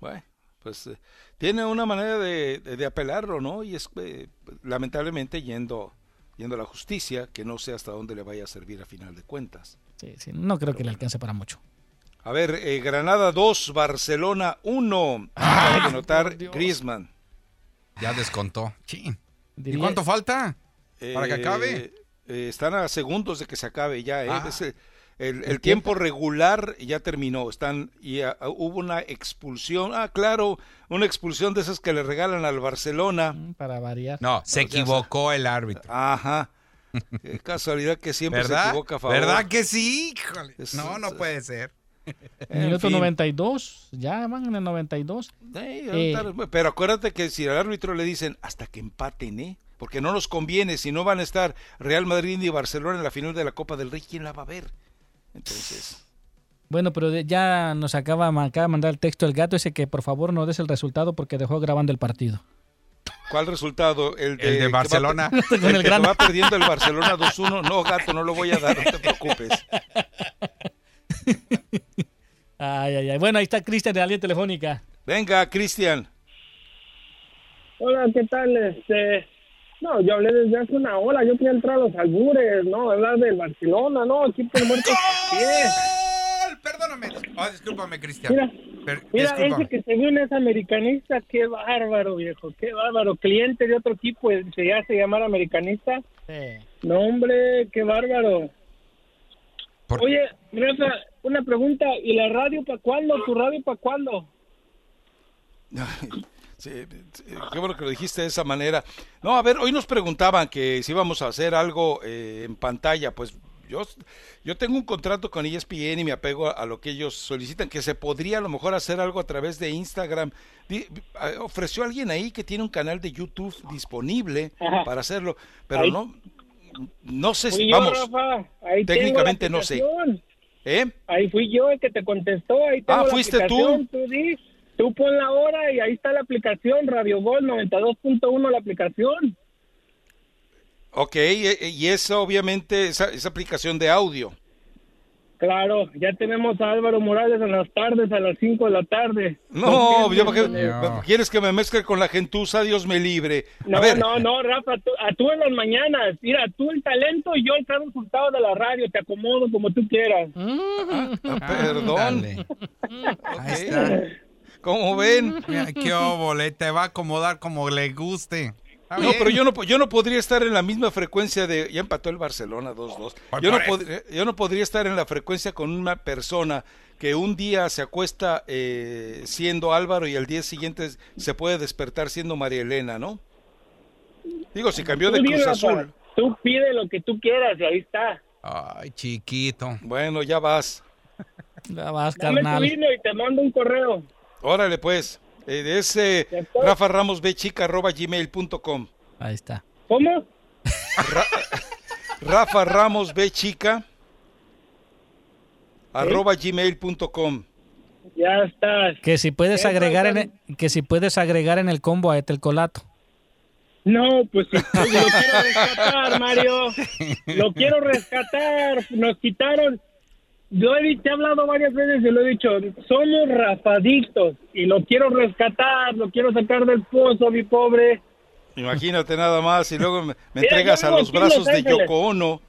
Bueno, pues eh, tiene una manera de, de- de apelarlo, ¿no? Y es eh, lamentablemente yendo, yendo a la justicia, que no sé hasta dónde le vaya a servir a final de cuentas.
Sí, sí, no creo que le alcance para mucho.
A ver, eh, Granada 2, Barcelona 1. Acaba de notar. Griezmann.
Ya descontó. ¿Y cuánto falta? ¿Para que acabe?
eh, están a segundos de que se acabe ya. ¿eh?
Ah.
Es, eh, el, el tiempo regular ya terminó. Están y ah, hubo una expulsión. Ah, claro, una expulsión de esas que le regalan al Barcelona.
Mm, Para variar.
No, se equivocó el árbitro.
Ajá. (laughs) Qué casualidad que siempre se
¿Verdad?
equivoca a favor.
¿Verdad que sí? Híjole.
Es-
No, no puede ser.
En
Minuto
fin.
92, ya van en el 92.
Sí,
Eh.
Pero acuérdate que si al árbitro le dicen hasta que empaten, ¿eh? Porque no nos conviene, si no van a estar Real Madrid y Barcelona en la final de la Copa del Rey, ¿quién la va a ver? Entonces,
Bueno, pero ya nos acaba, acaba de mandar el texto el gato ese que por favor no des el resultado porque dejó grabando el partido.
¿cuál resultado? El de,
El
que
de
va-
Barcelona. (laughs)
el
el
que
gran-
va perdiendo el Barcelona 2-1. No, gato, no lo voy a dar, no te preocupes. (laughs)
Ay, ay, ay. Bueno, ahí está Cristian de la línea telefónica.
Venga, Cristian.
Hola, ¿qué tal? Este, no, yo hablé desde hace una hora, yo quería entrar a los albures, no, hablar del Barcelona, no, equipo.
¡Gol! Perdóname. Ah, discúlpame, Cristian.
Mira,
Per-
Mira,
discúlpame.
ese que según es americanista, qué bárbaro, viejo, qué bárbaro. Cliente de otro equipo, se ya se llamara americanista. No, hombre, qué bárbaro.
Por-
Oye, Rafa, una pregunta, ¿y la radio para cuándo? ¿Tu radio para cuándo?
Sí, sí, qué bueno que lo dijiste de esa manera. No, a ver, hoy nos preguntaban que si íbamos a hacer algo eh, en pantalla, pues yo, yo tengo un contrato con ESPN y me apego a, a lo que ellos solicitan, que se podría a lo mejor hacer algo a través de Instagram. Di- ofreció alguien ahí que tiene un canal de YouTube disponible
Ajá.
para hacerlo, pero
Ahí.
no, no sé si,
yo,
vamos,
Rafa,
técnicamente no sé. ¿Eh?
Ahí fui yo el que te contestó. Ahí tengo
Ah,
la
¿fuiste tú?
Tú, pon la hora y ahí está la aplicación, Radio Gol 92.1 la aplicación.
Ok, eh, y es obviamente esa, esa aplicación de audio.
Claro, ya tenemos a Álvaro Morales en las tardes, a las 5 de la tarde.
No,
¿Con
yo? ¿qué-
No.
¿quieres que me mezcle con la gentuza? Dios me libre. A
No,
ver,
no, no, Rafa, tú, a tú en las mañanas. Mira, tú el talento y yo el gran resultado de la radio. Te acomodo como tú quieras.
ah, perdón.
Ándale. Ahí está.
¿Cómo ven?
Mira, qué óvole, te va a acomodar como le guste.
No,
bien.
pero yo no, yo no podría estar en la misma frecuencia de... Ya empató el Barcelona 2-2.
Por-
Yo no, podría, yo no podría estar en la frecuencia con una persona que un día se acuesta eh, siendo Álvaro y al día siguiente se puede despertar siendo María Elena, ¿no? Digo, si cambió de Cruz Azul.
Tú pide lo que tú quieras y ahí está.
Ay, chiquito.
Bueno, ya vas.
Ya vas,
Dame tu
carnal.
vino y te mando un correo.
Órale, pues. Eh, es
Ya está.
Rafa Ramos gmail.com.
Ahí está.
¿Cómo?
Rafa Ramos Bechica, arroba gmail.com.
Ya estás.
Que si puedes agregar en el, que si puedes agregar en el combo a Etel Colato.
No, pues sí, pues, lo quiero rescatar, Mario. Lo quiero rescatar. Nos quitaron. Yo he, te he hablado varias veces y lo he dicho. Somos rafadictos y lo quiero rescatar. Lo quiero sacar del pozo, mi pobre.
Imagínate nada más y luego me, me
Mira,
entregas a los brazos
Los
de. Yoko Ono.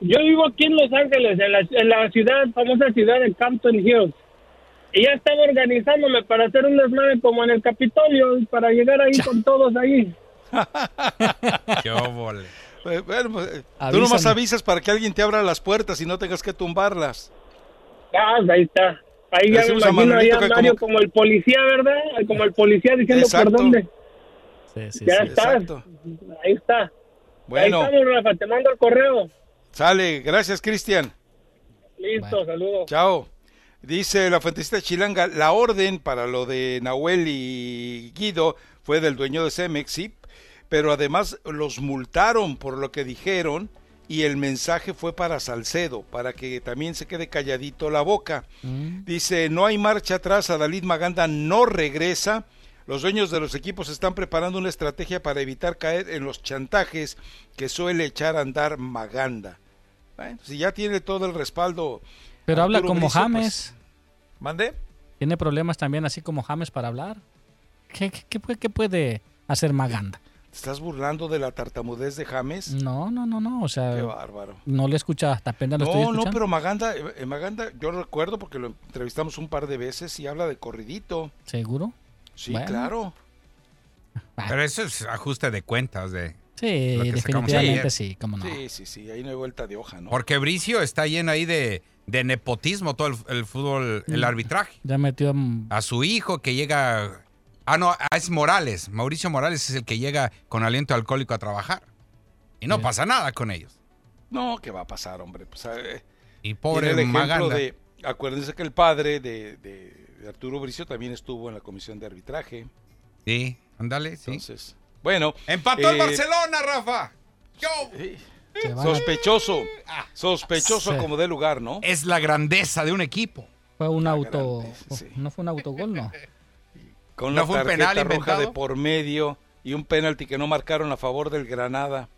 Yo vivo aquí en Los Ángeles, en la, en la ciudad, famosa ciudad de Campton Hills. Y ya estaba organizándome para hacer un desmadre como en el Capitolio, para llegar ahí (laughs) con todos ahí.
Qué óvole.
Eh, bueno, pues, eh, tú nomás avisas para que alguien te abra las puertas y no tengas que tumbarlas.
Ah, ahí está. Ahí ya me imagino ahí a Mario
como-
como... el policía, ¿verdad? Como el policía diciendo
Exacto.
por dónde.
Sí, sí,
ya
sí.
está.
exacto.
Ahí está.
Bueno,
Ahí estamos, Rafa. Te mando el correo.
sale. Gracias, Cristian.
Listo,
Bueno.
saludos.
Chao. Dice la fuentecita chilanga, la orden para lo de Nahuel y Guido fue del dueño de Cemex, sí, pero además los multaron por lo que dijeron y el mensaje fue para Salcedo, para que también se quede calladito la boca.
Mm.
Dice, no hay marcha atrás, Adalid Maganda no regresa. Los dueños de los equipos están preparando una estrategia para evitar caer en los chantajes que suele echar a andar Maganda. Bueno, si ya tiene todo el respaldo.
Pero habla como James.
pues, ¿Mande?
Tiene problemas también así como James para hablar. ¿Qué, qué- qué puede- qué puede hacer Maganda?
¿Te estás burlando de la tartamudez de James?
No, no, no, no. O sea,
Qué bárbaro.
no le escucha hasta apenas lo estoy
No, no,
escuchando.
pero Maganda, eh, Maganda, yo recuerdo porque lo entrevistamos un par de veces y habla de corridito.
¿Seguro?
Sí,
Bueno.
claro.
Pero eso es ajuste de cuentas de.
Sí, definitivamente sí, cómo no.
Sí, sí, sí, ahí no hay vuelta de hoja, ¿no?
Porque Bricio está lleno ahí de, de nepotismo, todo el, el fútbol, el
Mm.
arbitraje.
Ya metió
A su hijo que llega. Ah, no, ah, es Morales. Mauricio Morales es el que llega con aliento alcohólico a trabajar. Y no
Bien.
pasa nada con ellos.
No, ¿qué va a pasar, hombre? Pues, eh,
Y pobre
el ejemplo
Maganda.
de, acuérdense que el padre de, de- de Arturo Bricio también estuvo en la comisión de arbitraje.
Sí, ándale, sí.
Entonces, bueno.
¡Empató el
eh,
Barcelona, Rafa! ¡Yo!
eh, Sospechoso, sospechoso
Sí.
como de lugar, ¿no?
Es la grandeza de un equipo.
fue un
Ah,
auto.
grande, sí.
No fue un autogol, no. (laughs)
Con
¿No
una
fue un penal
roja
inventado?
de por medio y un penalti que no marcaron a favor del Granada.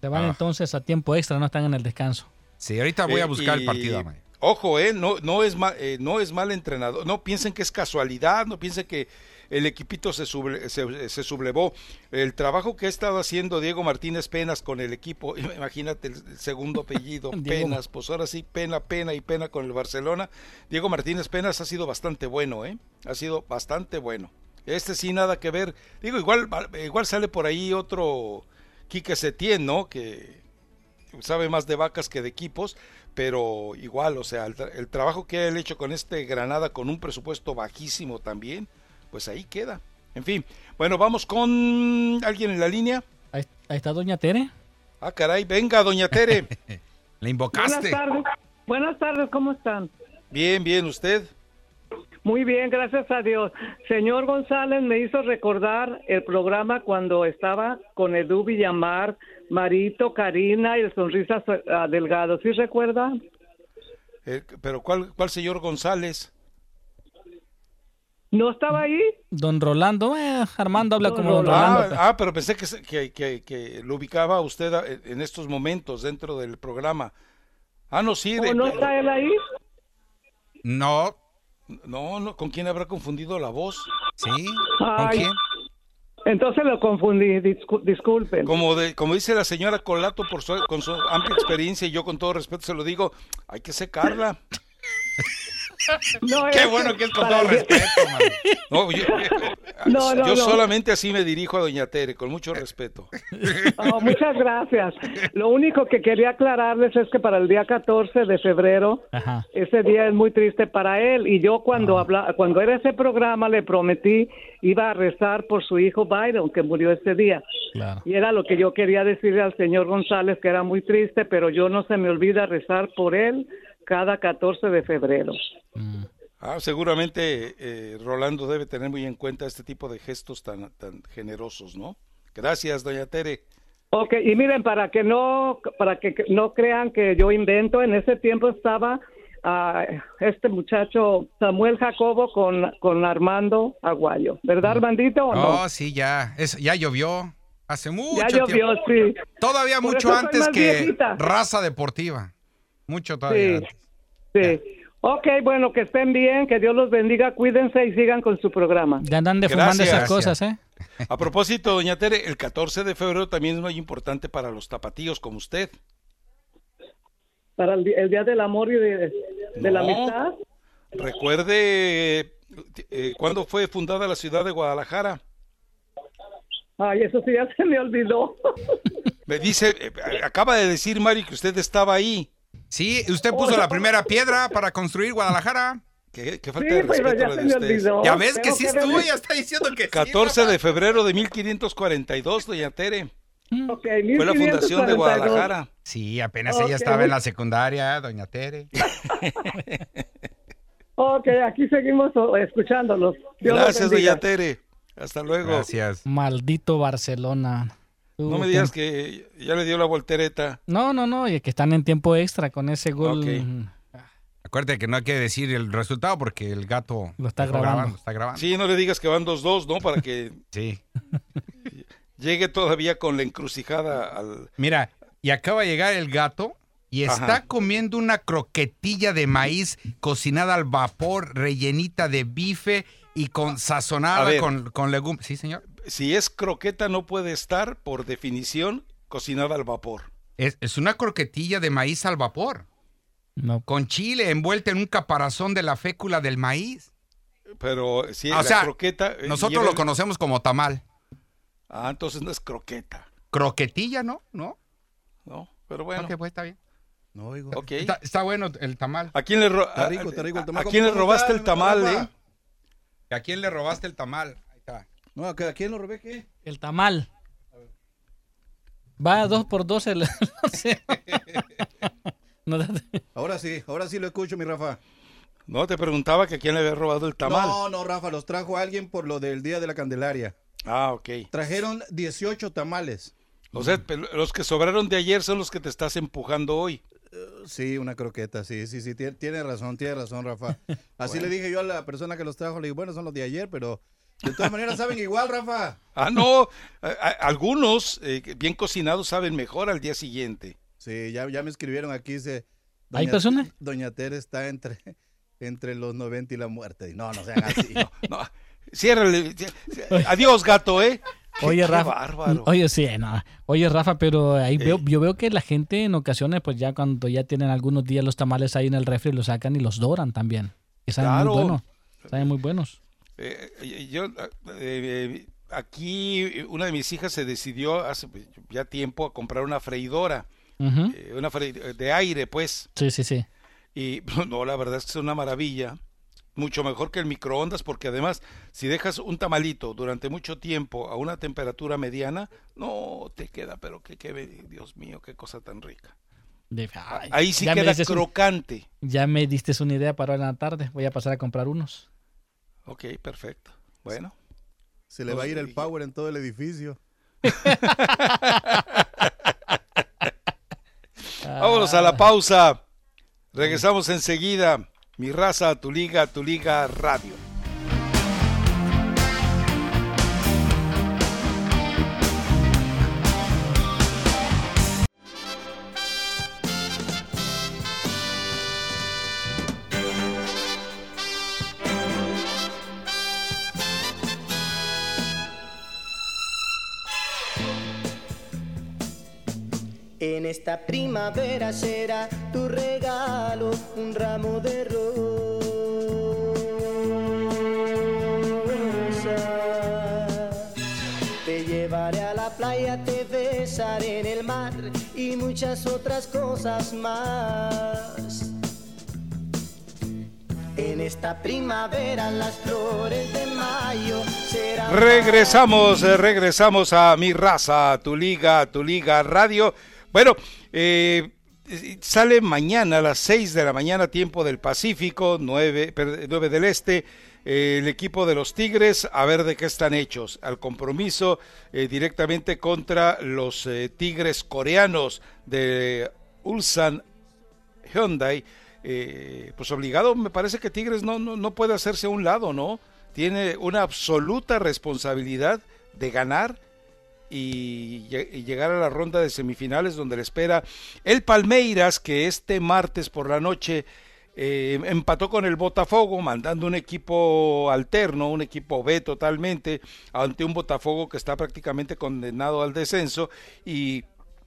Se van
Ah.
entonces a tiempo extra, no están en el descanso.
Sí, ahorita voy a
Eh,
buscar el partido.
Ojo, eh, no, no, es mal, eh, no es mal entrenador. No piensen que es casualidad, no piensen que el equipito se, suble- se, se sublevó. El trabajo que ha estado haciendo Diego Martínez Penas con el equipo, (laughs) imagínate el, el segundo apellido. (laughs) Penas, pues ahora sí, pena, pena y pena con el Barcelona. Diego Martínez Penas ha sido bastante bueno, ¿eh? Ha sido bastante bueno. Este sí, nada que ver. Digo, igual, igual sale por ahí otro Quique Setién, ¿no? Que sabe más de vacas que de equipos, pero igual, o sea, el, tra- el trabajo que él hecho con este Granada con un presupuesto bajísimo también, pues ahí queda. En fin, bueno, vamos con alguien en la línea.
Ahí, ahí está Doña Tere.
Ah, caray, venga, doña Tere. (laughs)
Le
Buenas
invocaste.
tardes. Buenas tardes, ¿cómo están?
Bien, bien, usted.
Muy bien, gracias a Dios. Señor González me hizo recordar el programa cuando estaba con Edu Villamar, Marito, Karina y el Sonrisa ah, Delgado. ¿Sí recuerda?
Eh, pero ¿cuál, ¿cuál señor González?
¿No estaba ahí?
Don Rolando, eh, Armando habla
Don
como Don
Rolando.
Ah, ah, pero pensé que, que, que- que lo ubicaba usted a- en estos momentos dentro del programa. Ah, no, sí. de-
¿O no está él ahí?
No,
no, no, ¿con quién habrá confundido la voz?
sí. ¿Con
Ay.
quién?
Entonces lo confundí, discu- disculpen.
Como, de, como dice la señora Colato, por su, con su amplia experiencia, y yo con todo respeto se lo digo, hay que secarla. (laughs)
No,
Qué
es
bueno que es con todo
el-
respeto, man.
No, (laughs) yo,
No, no,
yo
no.
solamente así me dirijo a doña Tere, con mucho respeto.
Oh, muchas gracias. Lo único que quería aclararles es que para el día 14 de febrero,
Ajá.
ese día es muy triste para él. Y yo cuando habla, cuando era ese programa le prometí iba a rezar por su hijo Byron, que murió ese día.
Claro.
Y era lo que yo quería decirle al señor González, que era muy triste, pero yo no se me olvida rezar por él cada 14 de febrero.
Ah, seguramente eh, Rolando debe tener muy en cuenta este tipo de gestos tan, tan generosos, ¿no? Gracias, doña Tere.
Ok, y miren, para que no, para que no crean que yo invento, en ese tiempo estaba ah, este muchacho Samuel Jacobo con, con Armando Aguayo, ¿verdad, Armandito o no?
Oh, sí, ya. Es, ya llovió. Hace mucho
ya llovió,
tiempo.
sí.
Todavía
Por
mucho antes que
viejita.
raza deportiva. Mucho todavía
Sí,
antes.
sí. Ok, bueno, que estén bien, que Dios los bendiga, cuídense y sigan con su programa.
Ya andan defumando
Gracias.
esas cosas, ¿eh? (laughs)
A propósito, doña Tere, el 14 de febrero también es muy importante para los tapatíos como usted.
Para el, Día del Amor y de, de la. Amistad.
Recuerde eh, cuándo fue fundada la ciudad de Guadalajara.
Ay, eso sí ya se me olvidó. (laughs)
Me dice, eh, acaba de decir Mari que usted estaba ahí.
Sí, usted puso la primera piedra para construir Guadalajara.
Qué, qué
Sí,
falta de respeto
ya
de ustedes.
ves que sí
que
estuvo, ya está diciendo que sí.
14
Rafa.
de febrero de 1542, doña Tere.
Ok,
Fue la fundación de
1542.
Guadalajara.
Sí, apenas ella estaba en la secundaria, doña Tere. (laughs)
Ok, aquí seguimos oh, escuchándolos. Dios
Gracias, doña Tere. Hasta luego.
Gracias.
Maldito Barcelona. Tú,
No me digas que ya le dio la voltereta.
No, no, no, y que están en tiempo extra con ese gol.
Acuérdate que no hay que decir el resultado porque el gato
Lo está grabando.
Está grabando.
Sí, no le digas que van 2-2, ¿no? Para que (laughs)
Sí.
llegue todavía con la encrucijada al...
Mira, y acaba de llegar el gato y está
Ajá.
comiendo una croquetilla de maíz cocinada al vapor, rellenita de bife y con sazonada con, con legumbres. Sí, señor.
Si es croqueta no puede estar, por definición, cocinada al vapor.
Es, es una croquetilla de maíz al vapor,
No,
con chile envuelta en un caparazón de la fécula del maíz.
Pero si
Ah,
la
sea,
croqueta... eh,
Nosotros
lleva
lo conocemos como tamal.
Ah, entonces no es croqueta,
Croquetilla, ¿no? ¿No?
¿no? Pero bueno,
Ok, pues está bien.
No, oigo.
ok.
Está, está bueno el tamal.
¿A quién le, ro-
Está
a-
rico, está rico el
a-
tamal.
¿A quién le
¿Cómo
robaste el tamal, eh?
¿A quién le robaste el tamal?
No, ¿a quién lo robé qué?
el tamal. Va dos por dos el... (laughs) no sé. (laughs) No,
Ahora sí, ahora sí lo escucho, mi Rafa.
No, te preguntaba que a quién le había robado el tamal.
No, no, Rafa, los trajo alguien por lo del Día de la Candelaria.
Ah, ok.
Trajeron 18 tamales.
O sea, los que sobraron de ayer son los que te estás empujando hoy.
Sí, una croqueta, sí, sí, sí, tiene, tiene razón, tiene razón, Rafa. (laughs) Así le dije yo a la persona que los trajo, le dije, bueno, son los de ayer, pero de todas maneras saben igual, Rafa. (laughs)
Ah, no. a- a- algunos eh, bien cocinados saben mejor al día siguiente.
Sí, ya, ya me escribieron aquí, dice...
¿Hay personas?
Doña Tere está entre, (laughs) entre los 90 y la muerte. No, no sean (laughs) así.
No, ciérrale. ci- Adiós, gato, ¿eh?
Oye,
qué
Rafa.
bárbaro.
Oye, sí, no. Oye, Rafa, pero ahí
Eh.
veo, yo veo que la gente en ocasiones, pues ya cuando ya tienen algunos días los tamales ahí en el refri, los sacan y los doran también. Que saben
Claro.
muy buenos. Saben muy buenos.
Eh, eh, yo, eh, aquí una de mis hijas se decidió hace pues, ya tiempo a comprar una freidora, eh, una fre- de aire, pues.
Sí, sí, sí.
Y (laughs) no, la verdad es que es una maravilla. Mucho mejor que el microondas, porque además, si dejas un tamalito durante mucho tiempo a una temperatura mediana, no te queda, pero que quede, Dios mío, qué cosa tan rica.
De- ay,
Ahí sí queda
un-
crocante.
ya me diste una idea para la tarde. Voy a pasar a comprar unos.
Ok, perfecto. Bueno.
Se le va a ir el power en todo el edificio. (laughs)
Vámonos a la pausa. Regresamos enseguida. Mi raza, tu liga, tu liga radio.
primavera, primavera será tu regalo, un ramo de rosa. Te llevaré a la playa, te besaré en el mar y muchas otras cosas más. En esta primavera las flores de mayo serán
Regresamos, eh, regresamos a Mi Raza, tu liga, tu liga radio. Bueno, eh, sale mañana a las 6 de la mañana, tiempo del Pacífico, 9, per- 9 del Este. eh, el equipo de los Tigres, a ver de qué están hechos. Al compromiso eh, directamente contra los eh, Tigres coreanos de Ulsan Hyundai, eh, pues obligado, me parece que Tigres no, no, no puede hacerse a un lado, ¿no? Tiene una absoluta responsabilidad de ganar y, lle- y llegar a la ronda de semifinales donde le espera el Palmeiras, que este martes por la noche eh, empató con el Botafogo, mandando un equipo alterno, un equipo B totalmente, ante un Botafogo que está prácticamente condenado al descenso y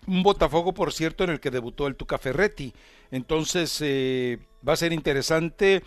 un Botafogo, por cierto, en el que debutó el Tuca Ferretti. Entonces eh, va a ser interesante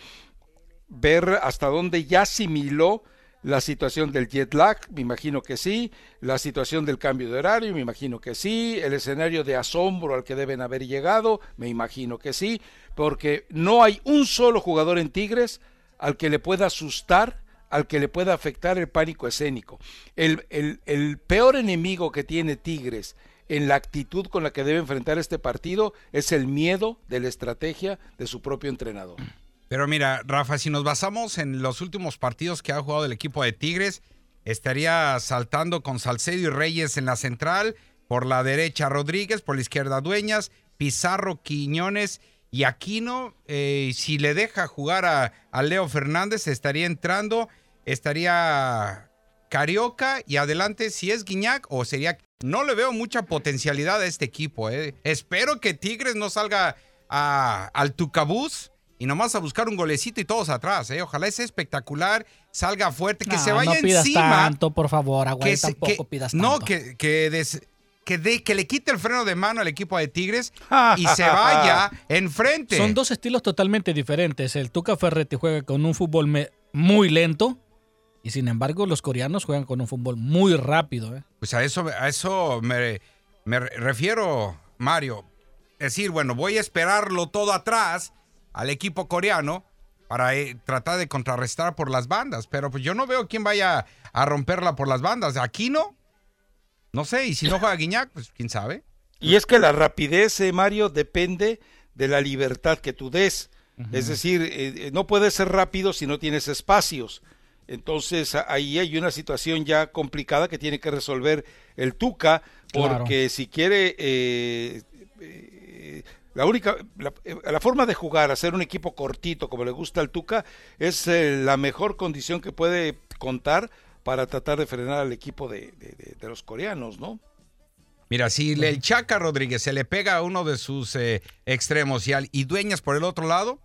ver hasta dónde ya asimiló la situación del jet lag, me imagino que sí, la situación del cambio de horario, me imagino que sí, el escenario de asombro al que deben haber llegado, me imagino que sí, porque no hay un solo jugador en Tigres al que le pueda asustar, al que le pueda afectar el pánico escénico. El, el, el peor enemigo que tiene Tigres en la actitud con la que debe enfrentar este partido es el miedo de la estrategia de su propio entrenador.
Pero mira, Rafa, si nos basamos en los últimos partidos que ha jugado el equipo de Tigres, estaría saltando con Salcedo y Reyes en la central, por la derecha Rodríguez, por la izquierda Dueñas, Pizarro, Quiñones y Aquino. eh, si le deja jugar a, Leo Fernández, estaría entrando, estaría Carioca y adelante si es Guiñac o sería... No le veo mucha potencialidad a este equipo. eh. Espero que Tigres no salga a- al Tucabús y nomás a buscar un golecito y todos atrás. eh. Ojalá sea espectacular, salga fuerte, que
No,
se vaya
no pidas
encima.
tanto, por favor,
se-
tampoco
que-
pidas tanto.
No, que, que, des- que, de- que le quite el freno de mano al equipo de Tigres y se vaya enfrente.
Son dos estilos totalmente diferentes. El Tuca Ferretti juega con un fútbol me- muy lento y sin embargo los coreanos juegan con un fútbol muy rápido. ¿eh?
Pues a eso, a eso me, me re- refiero, Mario. Es decir, bueno, voy a esperarlo todo atrás al equipo coreano para eh, tratar de contrarrestar por las bandas. Pero pues yo no veo quién vaya a romperla por las bandas. Aquí no. No sé, y si no juega Guiñac, pues quién sabe.
Y es que la rapidez, eh, Mario, depende de la libertad que tú des. Es decir, eh, eh, no puedes ser rápido si no tienes espacios. Entonces ahí hay una situación ya complicada que tiene que resolver el Tuca,
Claro.
porque si quiere la única la, eh, la forma de jugar, hacer un equipo cortito como le gusta al Tuca, es eh, la mejor condición que puede contar para tratar de frenar al equipo de, de- de- de los coreanos, ¿no?
Mira, si el Chaca Rodríguez se le pega a uno de sus eh, extremos y, al- y dueñas por el otro lado,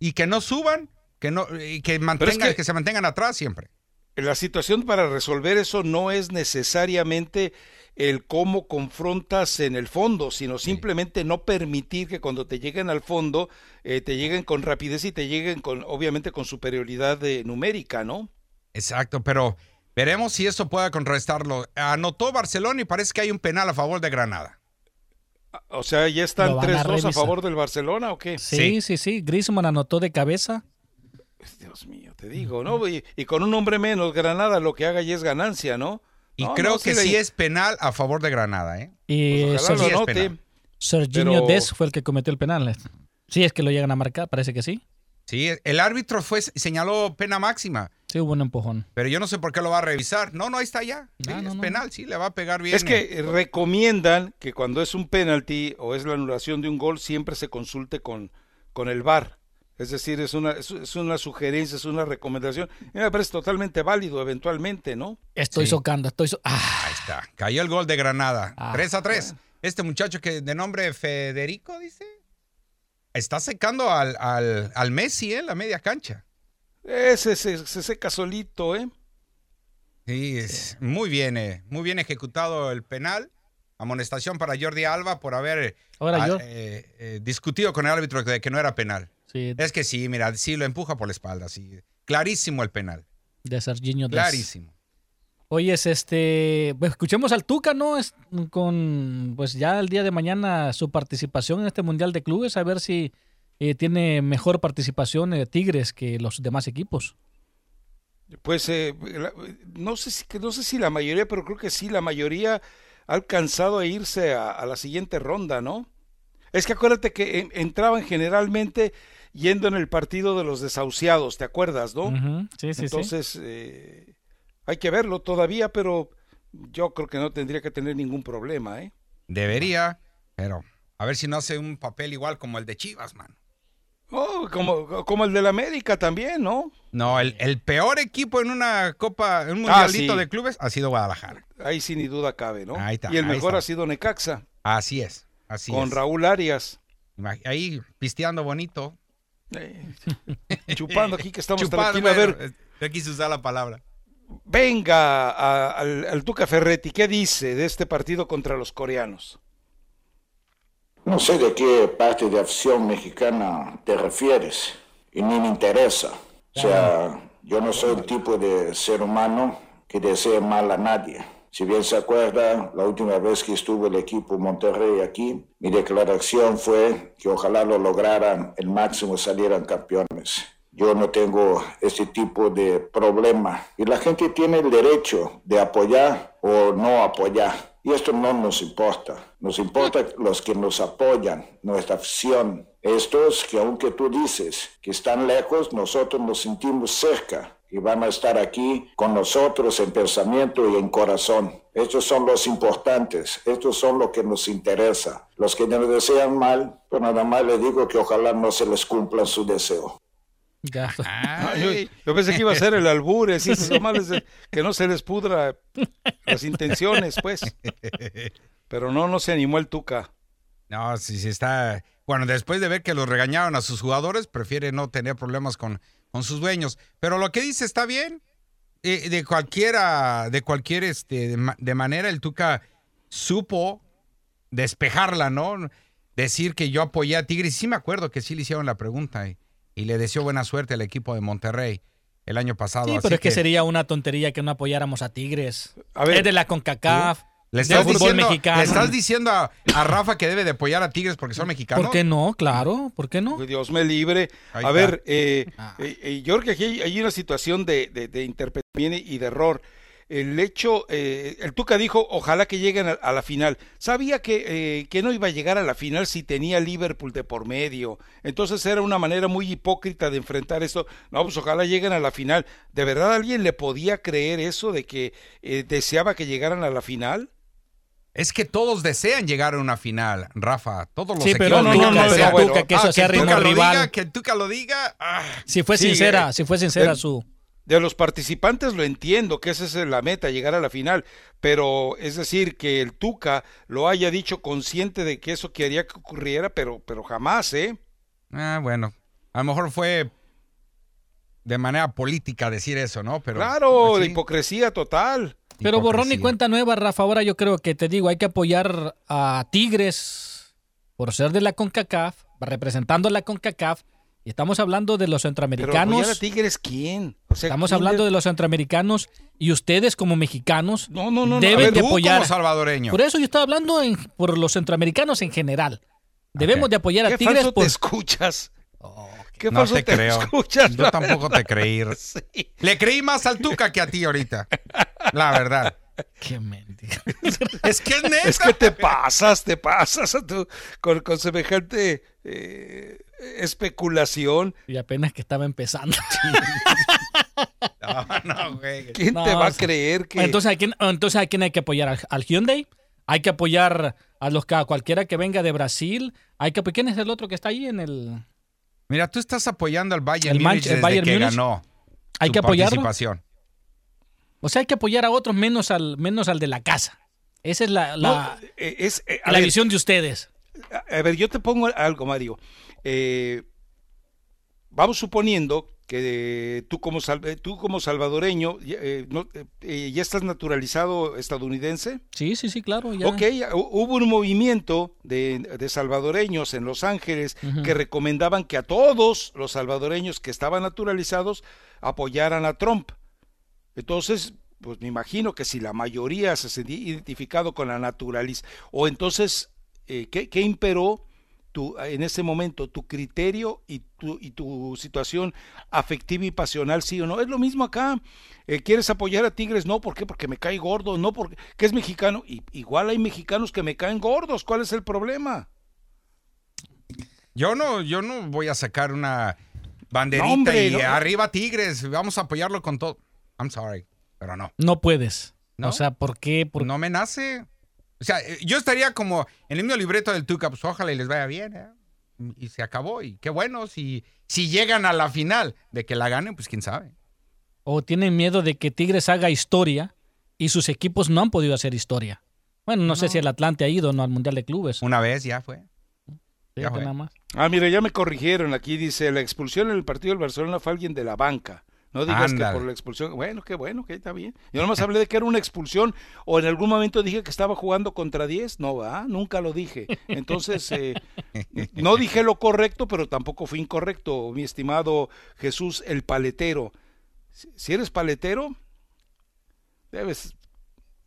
y que no suban, que no, y que mantengan, que...
que-
se mantengan atrás siempre.
La situación para resolver eso no es necesariamente el cómo confrontas en el fondo, sino simplemente no permitir que cuando te lleguen al fondo eh, te lleguen con rapidez y te lleguen con, obviamente, con superioridad eh, numérica, ¿no?
Exacto, pero veremos si eso pueda contrarrestarlo. Anotó Barcelona y parece que hay un penal a favor de Granada.
O sea, ¿ya están
Lo van a
3-2 a,
revisar.
favor del Barcelona o qué?
Sí, sí, sí. Griezmann anotó de cabeza.
Dios mío, te digo, ¿no? Y, y con un hombre menos, Granada lo que haga ya es ganancia, ¿no?
Y
No,
creo
no,
que sí es penal a favor de Granada, ¿eh?
Y
Pues ojalá
Ser-
lo
es
note.
penal.
Serginho
Pero-
Dest fue el que cometió el penal. Sí, es que lo llegan a marcar, parece que sí.
Sí, el árbitro fue señaló pena máxima,
Sí, hubo un empujón.
pero yo no sé por qué lo va a revisar. No, no, ahí está ya. Sí,
Ah, no,
es
no.
penal, sí, le va a pegar bien.
Es que recomiendan que cuando es un penalti o es la anulación de un gol, siempre se consulte con, con el VAR. Es decir, es una, es, una sugerencia, es una recomendación. Y me parece totalmente válido eventualmente, ¿no?
Estoy
Sí.
socando, estoy so- ah,
Ahí está. Cayó el gol de Granada.
Ah,
3 a 3. Este muchacho que de nombre Federico, dice, está secando al, al, al Messi, ¿eh? La media cancha.
Ese se, se seca solito, ¿eh?
Sí, es muy bien, eh, muy bien ejecutado el penal. Amonestación para Jordi Alba por haber
Ahora
ah,
yo-
eh, eh, discutido con el árbitro de que no era penal.
Sí,
Es que sí, mira, sí lo empuja por la espalda, sí. Clarísimo el penal.
de Serginho.
Clarísimo.
Oye, es este, pues, escuchemos al Tuca, ¿no? Es, con, pues ya el día de mañana su participación en este Mundial de Clubes, a ver si eh, tiene mejor participación de Tigres que los demás equipos.
Pues eh, no sé si no sé si la mayoría, pero creo que sí la mayoría ha alcanzado a irse a, a la siguiente ronda, ¿no? Es que acuérdate que en- entraban generalmente yendo en el partido de los desahuciados, ¿te acuerdas, no?
Ujú, Sí, sí, sí.
Entonces eh, hay que verlo todavía, pero yo creo que no tendría que tener ningún problema, ¿eh?
Debería, pero a ver si no hace un papel igual como el de Chivas, man.
Oh, como, como el del América también, ¿no?
No, el, el peor equipo en una copa, en un
Ah,
mundialito
sí.
de clubes ha sido Guadalajara.
Ahí sí ni duda cabe, ¿no?
Ahí está,
y el
ahí
mejor
está.
ha sido Necaxa,
Así es, así
con
es.
Raúl Arias.
Ahí pisteando bonito.
Eh, chupando aquí que estamos
Chupando,
tranquilos. A ver,
bueno, yo quise usar la palabra.
venga a- al, al Tuca Ferretti, ¿qué dice de este partido contra los coreanos?
No sé de qué parte de afición mexicana te refieres y ni me interesa. O sea, yo no soy el tipo de ser humano que desee mal a nadie. Si bien se acuerda, la última vez que estuvo el equipo Monterrey aquí, mi declaración fue que ojalá lo lograran el máximo salieran campeones. Yo no tengo este tipo de problema y la gente tiene el derecho de apoyar o no apoyar. Y esto no nos importa. Nos importa los que nos apoyan, nuestra afición. Estos que aunque tú dices que están lejos, nosotros nos sentimos cerca y van a estar aquí con nosotros en pensamiento y en corazón. Estos son los importantes, estos son los que nos interesa. Los que nos desean mal, pues nada más les digo que ojalá no se les cumpla su deseo.
Ya.
Ah, yo, yo pensé que iba a ser el albur, es decir, lo malo es de- que no se les pudra las intenciones, pues. Pero no, no se animó el Tuca.
No, si sí está. Bueno, después de ver que los regañaron a sus jugadores, prefiere no tener problemas con, con sus dueños. Pero lo que dice está bien. Eh, de cualquiera, de cualquier este, de, ma- de manera, el Tuca supo despejarla, ¿no? Decir que yo apoyé a Tigres. Sí me acuerdo que sí le hicieron la pregunta y, y le deseó buena suerte al equipo de Monterrey el año pasado.
Sí,
así
pero es que, sería una tontería que no apoyáramos a Tigres.
A ver,
es de la CONCACAF,
Le estás,
fútbol
diciendo,
mexicano.
le estás diciendo a, a Rafa que debe de apoyar a Tigres porque son mexicanos.
¿Por qué no? Claro, ¿por qué no?
Dios me libre.
Ahí
a
está.
ver, eh,
Ah.
eh, eh, yo creo que aquí hay, hay una situación de, de, de interpretación y de error. El hecho, eh, el Tuca dijo, ojalá que lleguen a, a la final. Sabía que, eh, que no iba a llegar a la final si tenía Liverpool de por medio. Entonces era una manera muy hipócrita de enfrentar esto. No, pues ojalá lleguen a la final. ¿De verdad alguien le podía creer eso de que eh, deseaba que llegaran a la final?
Es que todos desean llegar a una final, Rafa. Todos los
Sí, pero
equipos
no,
no,
no,
no,
pero
no, bueno.
Tuca, que eso
Ah,
sea
que Tuca
ritmo
lo
rival.
diga, que Tuca lo diga. ah.
Si fue sincera, si fue sincera
eh,
su...
De los participantes lo entiendo, que esa es la meta, llegar a la final, pero es decir, que el Tuca lo haya dicho consciente de que eso quería que ocurriera, pero, pero jamás, ¿eh?
Ah, bueno. A lo mejor fue de manera política decir eso, ¿no? Pero
claro,
pues,
de
sí,
y total.
Pero borrón y cuenta nueva, Rafa. Ahora yo creo que te digo, hay que apoyar a Tigres por ser de la CONCACAF, representando a la CONCACAF. Y estamos hablando de los
Pero
centroamericanos.
apoyar a Tigres, ¿quién? O sea,
Estamos
¿quién
hablando de los centroamericanos y ustedes como mexicanos
No, no, no,
deben
ver,
de apoyar.
como salvadoreño.
Por eso yo estaba hablando en- por los centroamericanos en general. Debemos de apoyar a
¿Qué
Tigres por
te escuchas? ¿Qué
no
falso
te creo.
escuchas?
Yo tampoco te creí. (laughs)
Sí.
Le creí más al Tuca que a ti ahorita. La verdad.
Qué mentira. (laughs)
Es que es neta.
Es que te pasas, te pasas a tu, con, con semejante eh, especulación.
Y apenas que estaba empezando. (laughs)
No, no, güey.
¿Quién
No,
te va a creer que
Entonces, ¿a quién, entonces, ¿a quién hay que apoyar? ¿Al, al Hyundai? Hay que apoyar a los a cualquiera que venga de Brasil. Hay que ¿Quién es el otro que está ahí en el...?
Mira, tú estás apoyando al Bayern
El
Múnich
el Bayern
que
Múnich.
ganó
Hay
su
que apoyarlo. O sea, hay que apoyar a otros menos al, menos al de la casa. Esa es la, la,
No, eh, es, eh,
la
ver,
visión de ustedes.
A a ver, yo te pongo algo, Mario. Eh, vamos suponiendo que tú como, eh, tú como salvadoreño ya, eh, no, eh, ya estás naturalizado estadounidense.
Sí, sí, sí, claro. Ya.
Ok, hu- hubo un movimiento de, de salvadoreños en Los Ángeles que recomendaban que a todos los salvadoreños que estaban naturalizados apoyaran a Trump. Entonces, pues me imagino que si la mayoría se sentía identificado con la naturaleza, o entonces, eh, ¿qué, qué imperó tu, en ese momento? ¿Tu criterio y tu, y tu situación afectiva y pasional, sí o no? Es lo mismo acá. Eh, ¿Quieres apoyar a Tigres? No, ¿por qué? Porque me cae gordo, no, porque que es mexicano. Y, igual hay mexicanos que me caen gordos, ¿cuál es el problema?
Yo no, yo no voy a sacar una banderita
No, hombre,
y
no.
arriba Tigres, vamos a apoyarlo con todo. I'm sorry, pero no.
No puedes.
¿No?
O sea, ¿por qué? Por-
No me nace. O sea, eh, yo estaría como en el mismo libreto del Tuca, pues ojalá y les vaya bien, ¿eh? Y se acabó. Y qué bueno, si, si llegan a la final de que la ganen, pues quién sabe.
o tienen miedo de que Tigres haga historia y sus equipos no han podido hacer historia. Bueno, no, sé si el Atlante ha ido no al Mundial de Clubes.
Una vez ya fue. Ya fue.
nada más.
Ah, mira, ya me corrigieron. Aquí dice, la expulsión en el partido del Barcelona fue alguien de la banca. No digas
Ándale.
que por la expulsión. Bueno, qué bueno, que está bien. Yo nomás hablé de que era una expulsión o en algún momento dije que estaba jugando contra 10. No, va, nunca lo dije. Entonces, eh, no dije lo correcto, pero tampoco fui incorrecto, mi estimado Jesús el paletero. Si- Si eres paletero, debes,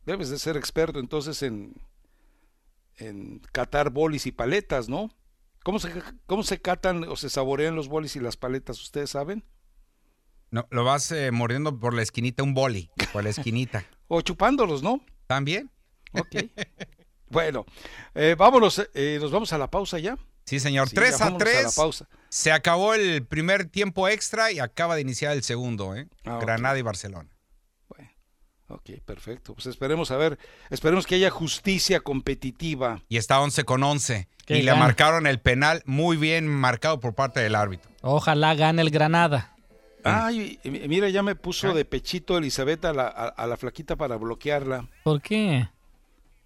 debes de ser experto entonces en, en catar bolis y paletas, ¿no? ¿Cómo se, ¿Cómo se catan o se saborean los bolis y las paletas? ¿Ustedes saben?
No, lo vas eh, mordiendo por la esquinita, un boli, por la esquinita. (laughs)
O chupándolos, ¿no?
¿También?
Ok. bueno, eh, vámonos, eh, nos vamos a la pausa ya.
Sí, señor.
Sí,
3
ya
a
vámonos a la
3.
pausa.
Se acabó el primer tiempo extra y acaba de iniciar el segundo, ¿eh?
Ah.
Granada y Barcelona.
Ok, perfecto. Pues esperemos a ver, esperemos que haya justicia competitiva.
Y está 11 con 11.
Que
Y le marcaron el penal muy bien marcado por parte del árbitro.
Ojalá gane el Granada.
Ay, mira, ya me puso de pechito Elizabeth a la, a- a la flaquita para bloquearla.
¿Por qué?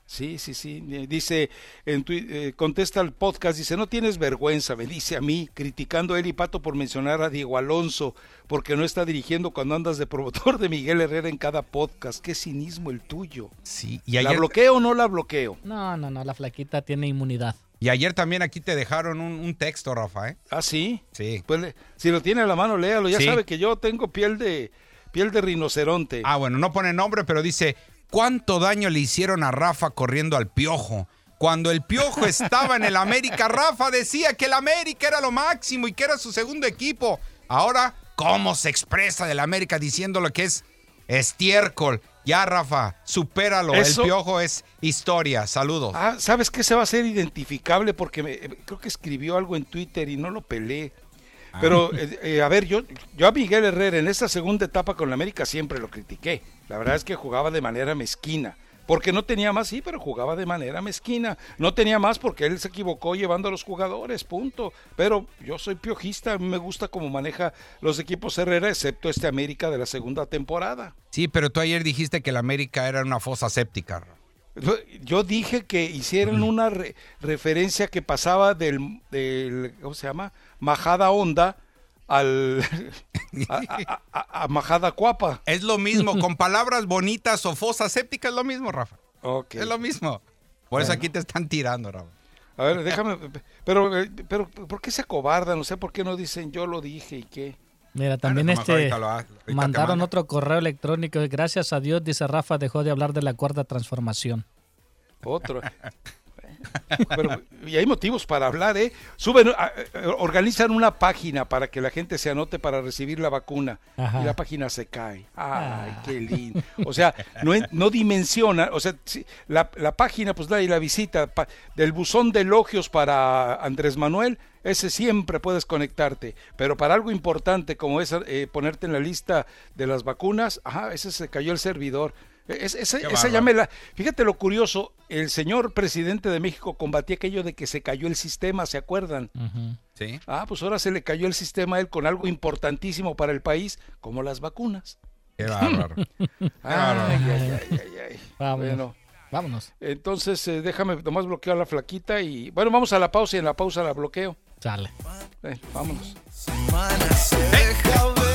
Sí, sí, sí. Eh, Dice, en tu- eh, contesta al podcast, dice, no tienes vergüenza, me dice a mí, criticando a y Pato por mencionar a Diego Alonso, porque no está dirigiendo cuando andas de promotor de Miguel Herrera en cada podcast. Qué cinismo el tuyo.
Sí, y
¿La
ayer,
bloqueo o no la bloqueo?
No, no, no, la flaquita tiene inmunidad.
Y ayer también aquí te dejaron un, un texto, Rafa, ¿eh?
Ah, sí.
Sí.
Pues si lo tiene a la mano, léalo. Ya
Sí.
sabe que yo tengo piel de piel de rinoceronte.
Ah, bueno, no pone nombre, pero dice, ¿cuánto daño le hicieron a Rafa corriendo al Piojo? Cuando el Piojo (laughs) estaba en el América, Rafa decía que el América era lo máximo y que era su segundo equipo. Ahora, ¿cómo se expresa del América diciendo lo que es estiércol? Ya, Rafa, supéralo.
Eso-
El Piojo es historia. Saludos.
Ah, ¿sabes qué se va a hacer identificable? Porque me- creo que escribió algo en Twitter y no lo pelé. Pero, eh, eh, a ver, yo, yo a Miguel Herrera en esta segunda etapa con la América siempre lo critiqué. La verdad es que jugaba de manera mezquina. Porque no tenía más, sí, pero jugaba de manera mezquina. No tenía más porque él se equivocó llevando a los jugadores, punto. Pero yo soy piojista, a mí me gusta cómo maneja los equipos Herrera, excepto este América de la segunda temporada.
Sí, pero tú ayer dijiste que el América era una fosa séptica.
Yo- dije que hicieran una re- referencia que pasaba del, del- ¿cómo se llama? Majada Honda al a, a- a- a Majada Cuapa.
Es lo mismo, con palabras bonitas o fosa séptica es lo mismo, Rafa.
Ok.
Es lo mismo. Por eso aquí te están tirando, Rafa.
A ver, déjame, pero, eh, pero ¿por qué se acobardan? No sé por qué no dicen yo lo dije y qué.
Mira, también
Bueno,
este
ahorita lo ha- ahorita te
mandaron
manda.
otro correo electrónico. Gracias a Dios, dice Rafa, dejó de hablar de la cuarta transformación.
Otro. (laughs) (laughs) Pero, y hay motivos para hablar, ¿eh? Suben, a- eh, organizan una página para que la gente se anote para recibir la vacuna.
Ajá.
Y la página se cae. Ay,
Ah.
qué lindo. O sea, no, no dimensiona, o sea, la, la página, pues nadie la visita. pa- del buzón de elogios para Andrés Manuel, ese siempre puedes conectarte. Pero para algo importante como es eh, ponerte en la lista de las vacunas, ajá, ese se cayó el servidor. Es- esa ya me la- Fíjate lo curioso, el señor presidente de México combatía aquello de que se cayó el sistema, ¿se acuerdan?
Sí.
Ah, pues ahora se le cayó el sistema a él con algo importantísimo para el país, como las vacunas.
Qué bárbaro. (laughs)
Ay, ay, ay, ay, ay.
Vámonos.
Bueno,
Vámonos.
entonces eh, déjame nomás bloquear a la flaquita y bueno, vamos a la pausa y en la pausa la bloqueo.
Sale.
Eh, vámonos.
Tranquila,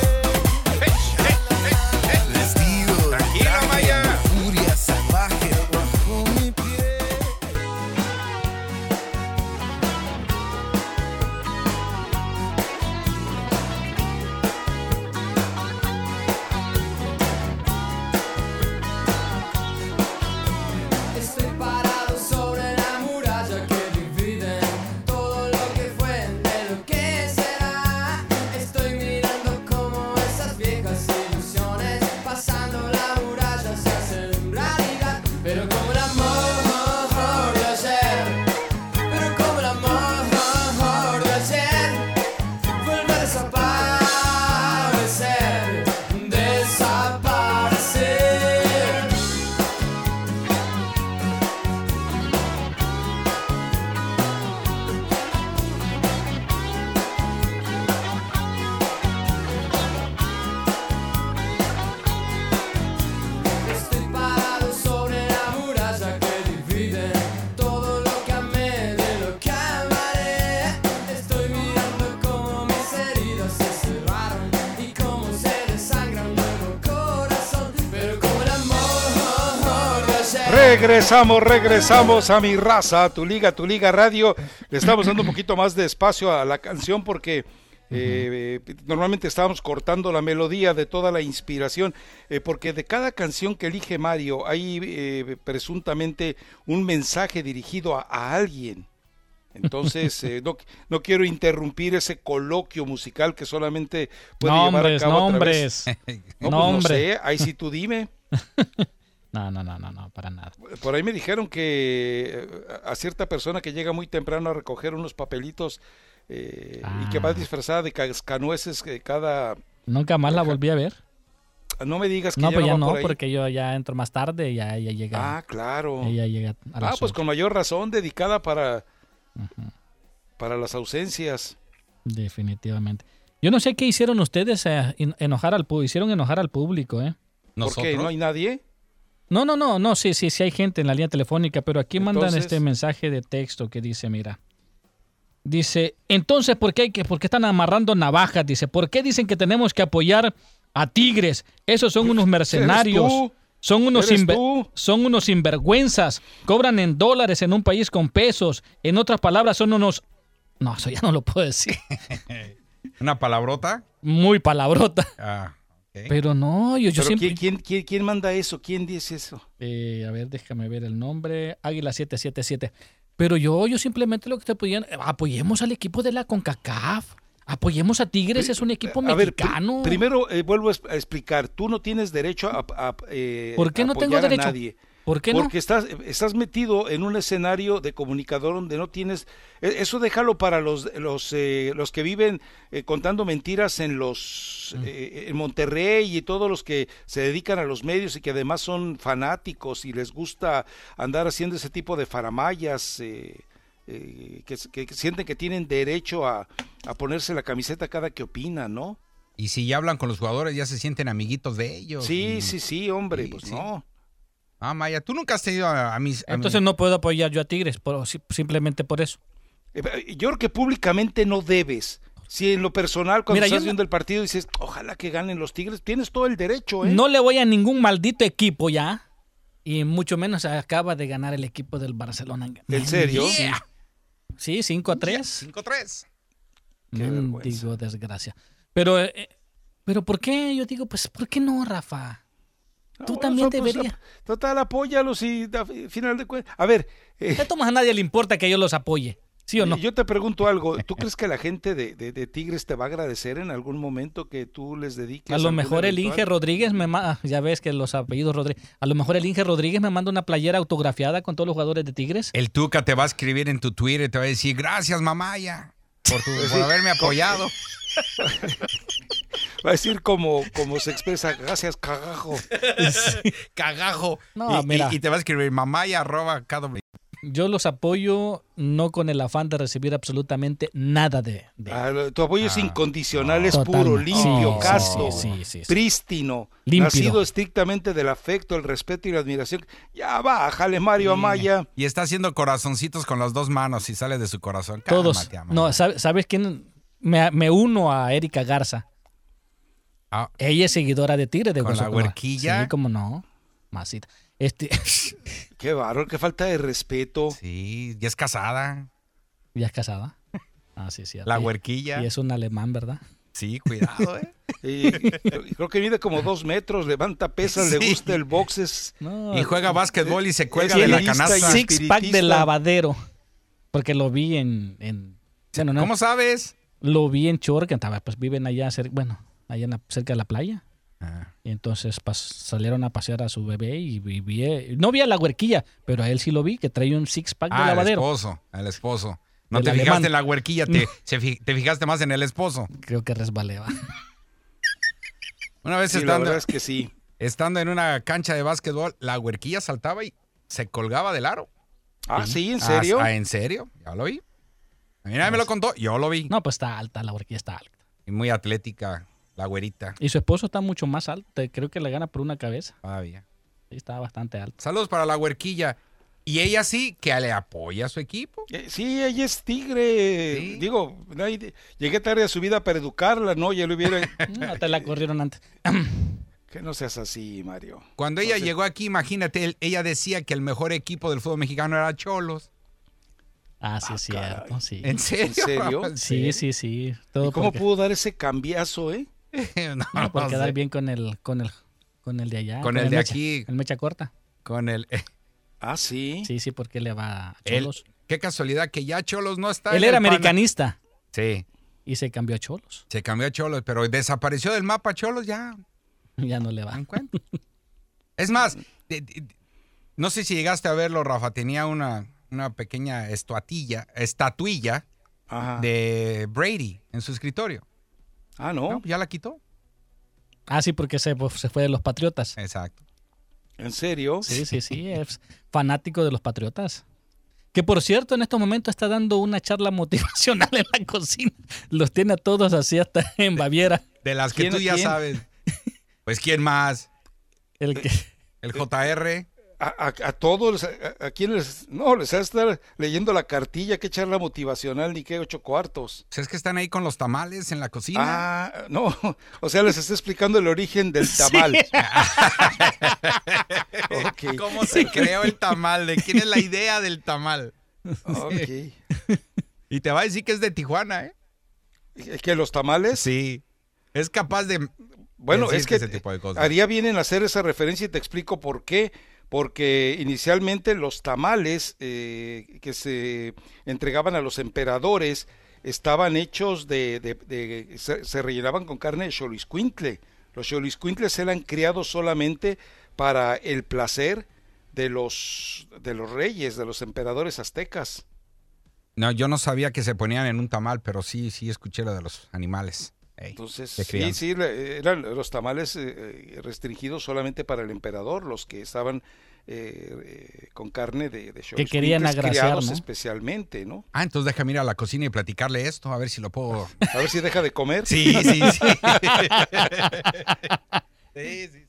Regresamos, regresamos a mi raza, a tu liga, a tu liga radio. Le estamos dando un poquito más de espacio a la canción porque eh, normalmente estábamos cortando la melodía de toda la inspiración, eh, porque de cada canción que elige Mario hay eh, presuntamente un mensaje dirigido a, a alguien. Entonces, eh, no, no quiero interrumpir ese coloquio musical que solamente puede
Nombres,
llevar a cabo
nombres. (laughs)
No, pues no sé, ahí sí tú dime. (laughs)
No, no, no, no, no, para nada.
Por ahí me dijeron que eh, a cierta persona que llega muy temprano a recoger unos papelitos eh, y que va
Ah.
disfrazada de cascanueces que cada...
Nunca más la volví a ver.
No me digas que
No,
ya
pues ya no,
por ahí.
porque yo ya entro más tarde y ya ella llega.
Ah, claro.
Ella llega a
Ah, pues con mayor razón, dedicada para, para las ausencias.
Definitivamente. Yo no sé qué hicieron ustedes eh, en- enojar al público. Hicieron enojar al público, ¿eh?
¿Por qué? ¿No hay nadie?
No, no, no, no, sí, sí, sí hay gente en la línea telefónica, pero aquí mandan este mensaje de texto que dice, mira, dice, entonces, ¿por qué, hay que, por qué están amarrando navajas? Dice, ¿por qué dicen que tenemos que apoyar a Tigres? Esos son unos mercenarios. Son unos, son unos sinvergüenzas. Cobran en dólares en un país con pesos. En otras palabras, son unos... No, eso ya no lo puedo decir. (laughs)
¿Una palabrota?
Muy palabrota.
Ah,
Pero no, yo, yo
Pero
siempre...
¿quién, quién, quién, manda eso? ¿Quién dice eso?
Eh, a ver, déjame ver el nombre. Águila 777. Pero yo, yo simplemente lo que te podían. Apoyemos al equipo de la CONCACAF. Apoyemos a Tigres, es un equipo
A ver,
mexicano.
primero eh, vuelvo a explicar, tú no tienes derecho a, a- eh,
¿Por qué no tengo
apoyar a
derecho?
nadie.
¿Por qué no?
Porque estás, estás metido en un escenario de comunicador donde no tienes... e- Eso déjalo para los, los, eh, los que viven eh, contando mentiras en los
Mm.
eh, en Monterrey y todos los que se dedican a los medios y que además son fanáticos y les gusta andar haciendo ese tipo de faramayas. eh, eh, que, que- que sienten que tienen derecho a, a ponerse la camiseta cada que opinan, ¿no?
Y si ya hablan con los jugadores, ya se sienten amiguitos de ellos.
Sí,
y-
sí, sí, hombre,
Sí,
pues
sí.
no.
Ah, Maya, tú nunca has tenido a, a mis... a
Entonces
mis-
no puedo apoyar yo a Tigres, por- si- simplemente por eso.
Eh, Yo creo que públicamente no debes. Si en lo personal, cuando
Mira,
estás
yo
viendo el partido dices, ojalá que ganen los Tigres, tienes todo el derecho, ¿eh?
No le voy a ningún maldito equipo ya. Y mucho menos acaba de ganar el equipo del Barcelona.
¿En serio?
Sí. Sí, 5 a 3.
5-3.
Qué
Digo, desgracia. Pero, eh, pero ¿por qué? Yo digo, pues, ¿por qué no, Rafa? Tú
No,
también
pues, ap- Total, apóyalos y a fi- final de cuentas. A ver, eh,
tomas a nadie le importa que yo los apoye. ¿Sí o no?
yo te pregunto algo. ¿Tú crees que la gente de, de- de Tigres te va a agradecer en algún momento que tú les dediques?
A lo mejor el
eventual?
Inge Rodríguez me manda, ya ves que los apellidos Rodríguez, a lo mejor el Inge Rodríguez me manda una playera autografiada con todos los jugadores de Tigres.
El Tuca te va a escribir en tu Twitter y te va a decir, gracias, mamaya, por, tu-
Pues
por
sí.
haberme apoyado. (laughs)
Va a decir como, como se expresa, gracias, cagajo. (laughs)
Cagajo.
No,
y,
mira.
y- y te va a escribir mamaya arroba cada-
Yo los apoyo no con el afán de recibir absolutamente nada de... de-
Ah, tu apoyo es
Ah,
incondicional, es puro, limpio,
Sí, sí,
casto,
sí, sí, sí, sí.
prístino,
Límpido.
nacido estrictamente del afecto, el respeto y la admiración. Ya bájale, Mario Amaya.
Y está haciendo corazoncitos con las dos manos y sale de su corazón.
Todos. No, ¿sabes, ¿sabes quién? Me, me uno a Erika Garza.
Ah,
Ella es seguidora de Tigres de
¿Con la huerquilla?
Sí, cómo no. Masita. Este, (laughs)
Qué bárbaro, qué falta de respeto.
sí, ya es casada.
ya es casada. (laughs) Ah, sí, sí.
La huerquilla.
Y es un alemán, ¿verdad?
Sí, cuidado, ¿eh? (laughs)
Y creo que mide como dos metros, levanta pesas, le gusta el boxes.
No,
Y juega básquetbol y se cuelga
Sí,
de la canasta.
sí.
Six pack de lavadero. Porque lo vi en. en bueno, no,
¿Cómo sabes?
Lo vi en Chor, que estaba, pues viven allá, cer- bueno, allá en la- cerca de la playa.
Ah.
Y entonces pas- salieron a pasear a su bebé y, vi- vi- no vi a la huerquilla, pero a él sí lo vi, que trae un six pack de
Ah, el
lavadero.
esposo, el esposo. No te
alemán.
fijaste en la huerquilla, te, (laughs) se fi- te fijaste más en el esposo.
Creo que resbaleba.
Una vez
Sí, la
estando,
verdad es que sí.
estando en una cancha de básquetbol, la huerquilla saltaba y se colgaba del aro.
Ah, sí, ¿en serio?
Ah, ¿En serio? Ya lo vi. A mí nadie me lo contó, yo lo vi.
No, pues está alta, la huerquilla está alta.
Y muy atlética, la güerita.
Y su esposo está mucho más alto, creo que le gana por una cabeza.
Todavía.
Sí, está bastante alto.
Saludos para la huerquilla. Y ella sí, que le apoya a su equipo.
Eh, Sí, ella es tigre.
Sí.
Digo, llegué tarde a su vida para educarla, ¿no? Ya lo hubiera... (laughs)
No, te la corrieron antes. (clears throat)
Que no seas así, Mario.
Cuando ella llegó aquí, imagínate, él- ella decía que el mejor equipo del fútbol mexicano era Cholos.
Ah, sí, es cierto, sí.
¿En serio?
¿En serio? (laughs)
Sí, sí, sí. Todo
¿Y ¿Cómo
porque-
pudo dar ese cambiazo, eh? (laughs)
no,
no, por
no
quedar
sé.
bien con el, con el, con el de allá.
Con el de
mecha-
aquí.
El mecha corta.
Con el...
Ah, sí.
Sí, sí, porque le va a Cholos.
qué casualidad que ya Cholos no está.
Él
en
era
el
americanista
Sí,
y se cambió a Cholos.
se cambió a Cholos, pero desapareció del mapa Cholos ya. (laughs)
Ya no le va.
Es más, de- de- no sé si llegaste a verlo, Rafa, tenía una, una pequeña estatuilla, estatuilla
Ajá.
de Brady en su escritorio.
Ah, ¿no?
¿Ya la quitó?
Ah, sí, porque se, pues, se fue de los Patriotas.
Exacto.
¿En serio?
Sí, sí, sí, es fanático de los Patriotas. Que por cierto, en estos momentos está dando una charla motivacional en la cocina. Los tiene a todos así hasta en Baviera.
De las que
¿Quién-
tú ya
quién?
sabes. Pues, ¿quién más?
El que...
El JR.
A, a- a todos, a, a quienes, no, les va a estar leyendo la cartilla, qué charla motivacional, ni qué ocho cuartos.
Pues es que están ahí con los tamales en la cocina.
Ah, no, (laughs) o sea, les está explicando el origen del tamal. (laughs)
¿Cómo se creó el tamal? ¿De quién es la idea del tamal?
Ok.
Y te va a decir que es de Tijuana, ¿eh?
¿Es que los tamales?
Sí. Es capaz de.
Bueno, es que
ese tipo de cosas.
haría bien en hacer esa referencia y te explico por qué. Porque inicialmente los tamales eh, que se entregaban a los emperadores estaban hechos de, se rellenaban con carne de xoliscuintle. Los xoliscuintles eran criados solamente para el placer de los de los reyes, de los emperadores aztecas.
No, yo no sabía que se ponían en un tamal, pero sí, sí escuché lo de los animales. Ey,
Entonces, sí, sí, le- eran los tamales eh, eh, restringidos solamente para el emperador, los que estaban eh, eh, con carne de, de
Que querían agraciar,
criados
¿no?
especialmente, ¿no?
Ah, entonces déjame ir a la cocina y platicarle esto, a ver si lo puedo.
A ver si deja de comer.
Sí, (laughs) sí, sí. (laughs) sí, sí.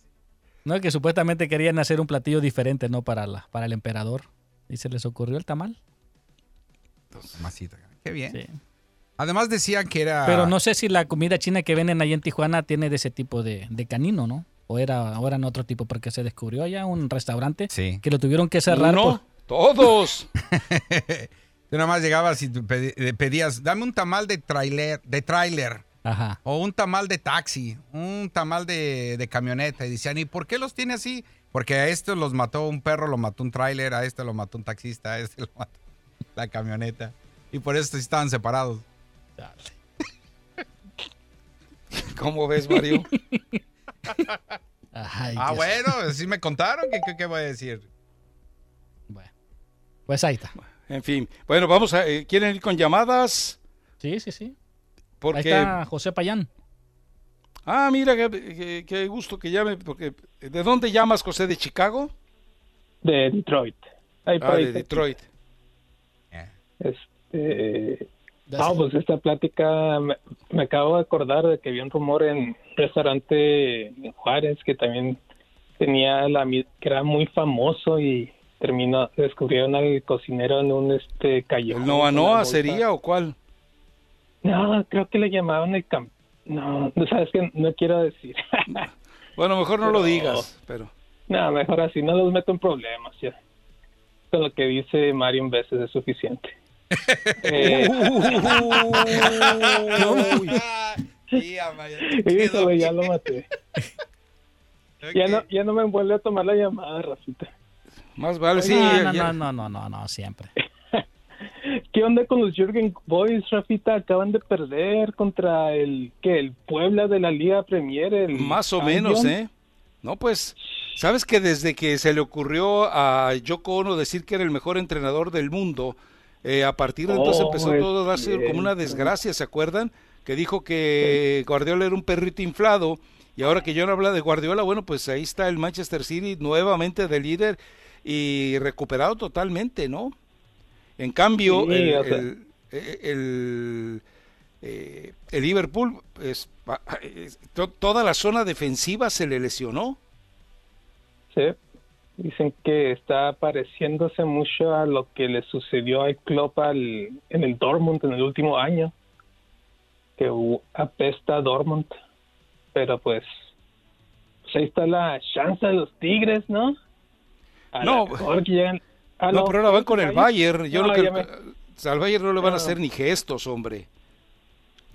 No, que supuestamente querían hacer un platillo diferente, ¿no? Para, la, para el emperador. Y se les ocurrió el tamal.
Masita. Qué bien.
Sí.
Además decían que era.
Pero no sé si la comida china que venden ahí en Tijuana tiene de ese tipo de, de canino, ¿no? O era ahora en otro tipo, porque se descubrió allá un restaurante
Sí.
que lo tuvieron que cerrar. Por-
todos. (laughs)
Tú nada más llegabas y pedías, dame un tamal de trailer, de trailer.
Ajá.
O un tamal de taxi, un tamal de, de camioneta. Y decían, ¿y por qué los tiene así? Porque a estos los mató un perro, lo mató un tráiler, a este lo mató un taxista, a este lo mató la camioneta. Y por eso estaban separados. (laughs)
¿Cómo ves, Mario?
Ay,
ah, bueno, sí me contaron. ¿Qué, qué, qué voy a decir?
Pues ahí está.
En fin, bueno, vamos a. eh, ¿Quieren ir con llamadas?
Sí, sí, sí.
Porque.
Ahí está José Payán.
Ah, mira, qué, qué- qué gusto que llame. Porque, ¿De dónde llamas, José? ¿De Chicago?
De Detroit. Ahí
Ah, de. Detroit.
Este, ah, pues esta plática me, me acabo de acordar de que había un rumor en un restaurante en Juárez que también tenía la que era muy famoso y terminó descubrieron al cocinero en un este callejón.
¿El Noa Noa sería o cuál?
No, creo que le llamaban el camp. No, no sabes que no quiero decir. (laughs)
Bueno, mejor no lo digas, pero.
no, mejor así, no los meto en problemas ya. Con lo que dice Mario en veces es suficiente. Eh, (laughs) (laughs) ya lo maté. (laughs) Ya no, ya no me vuelve a tomar la llamada, Rafita.
Más vale, sí.
no,
ya-
no,
ya-
no, no, no, no, no, siempre.
¿Qué onda con los Jürgen Boys, Rafita? Acaban de perder contra el que el Puebla de la Liga Premier. El
Más o menos, ¿eh? No, pues, ¿sabes que desde que se le ocurrió a Yoko Ono decir que era el mejor entrenador del mundo, eh, a partir de entonces
Oh,
empezó todo a darse como una desgracia, ¿se acuerdan? Que dijo que Guardiola era un perrito inflado y ahora que yo no habla de Guardiola, bueno, pues ahí está el Manchester City nuevamente de líder y recuperado totalmente, ¿no? En cambio,
Sí,
el,
o sea.
el- el- eh, el Liverpool, pues, es- to- toda la zona defensiva se le lesionó.
Sí. Dicen que está pareciéndose mucho a lo que le sucedió al Klopp al, en el Dortmund en el último año. Que apesta a Dortmund. Pero pues ahí está la chance de los Tigres, ¿no? A
No.
que llegan-
no, pero ahora van con el Bayern. Yo
No,
lo que,
me-
al Bayern no le van a hacer ni gestos, hombre.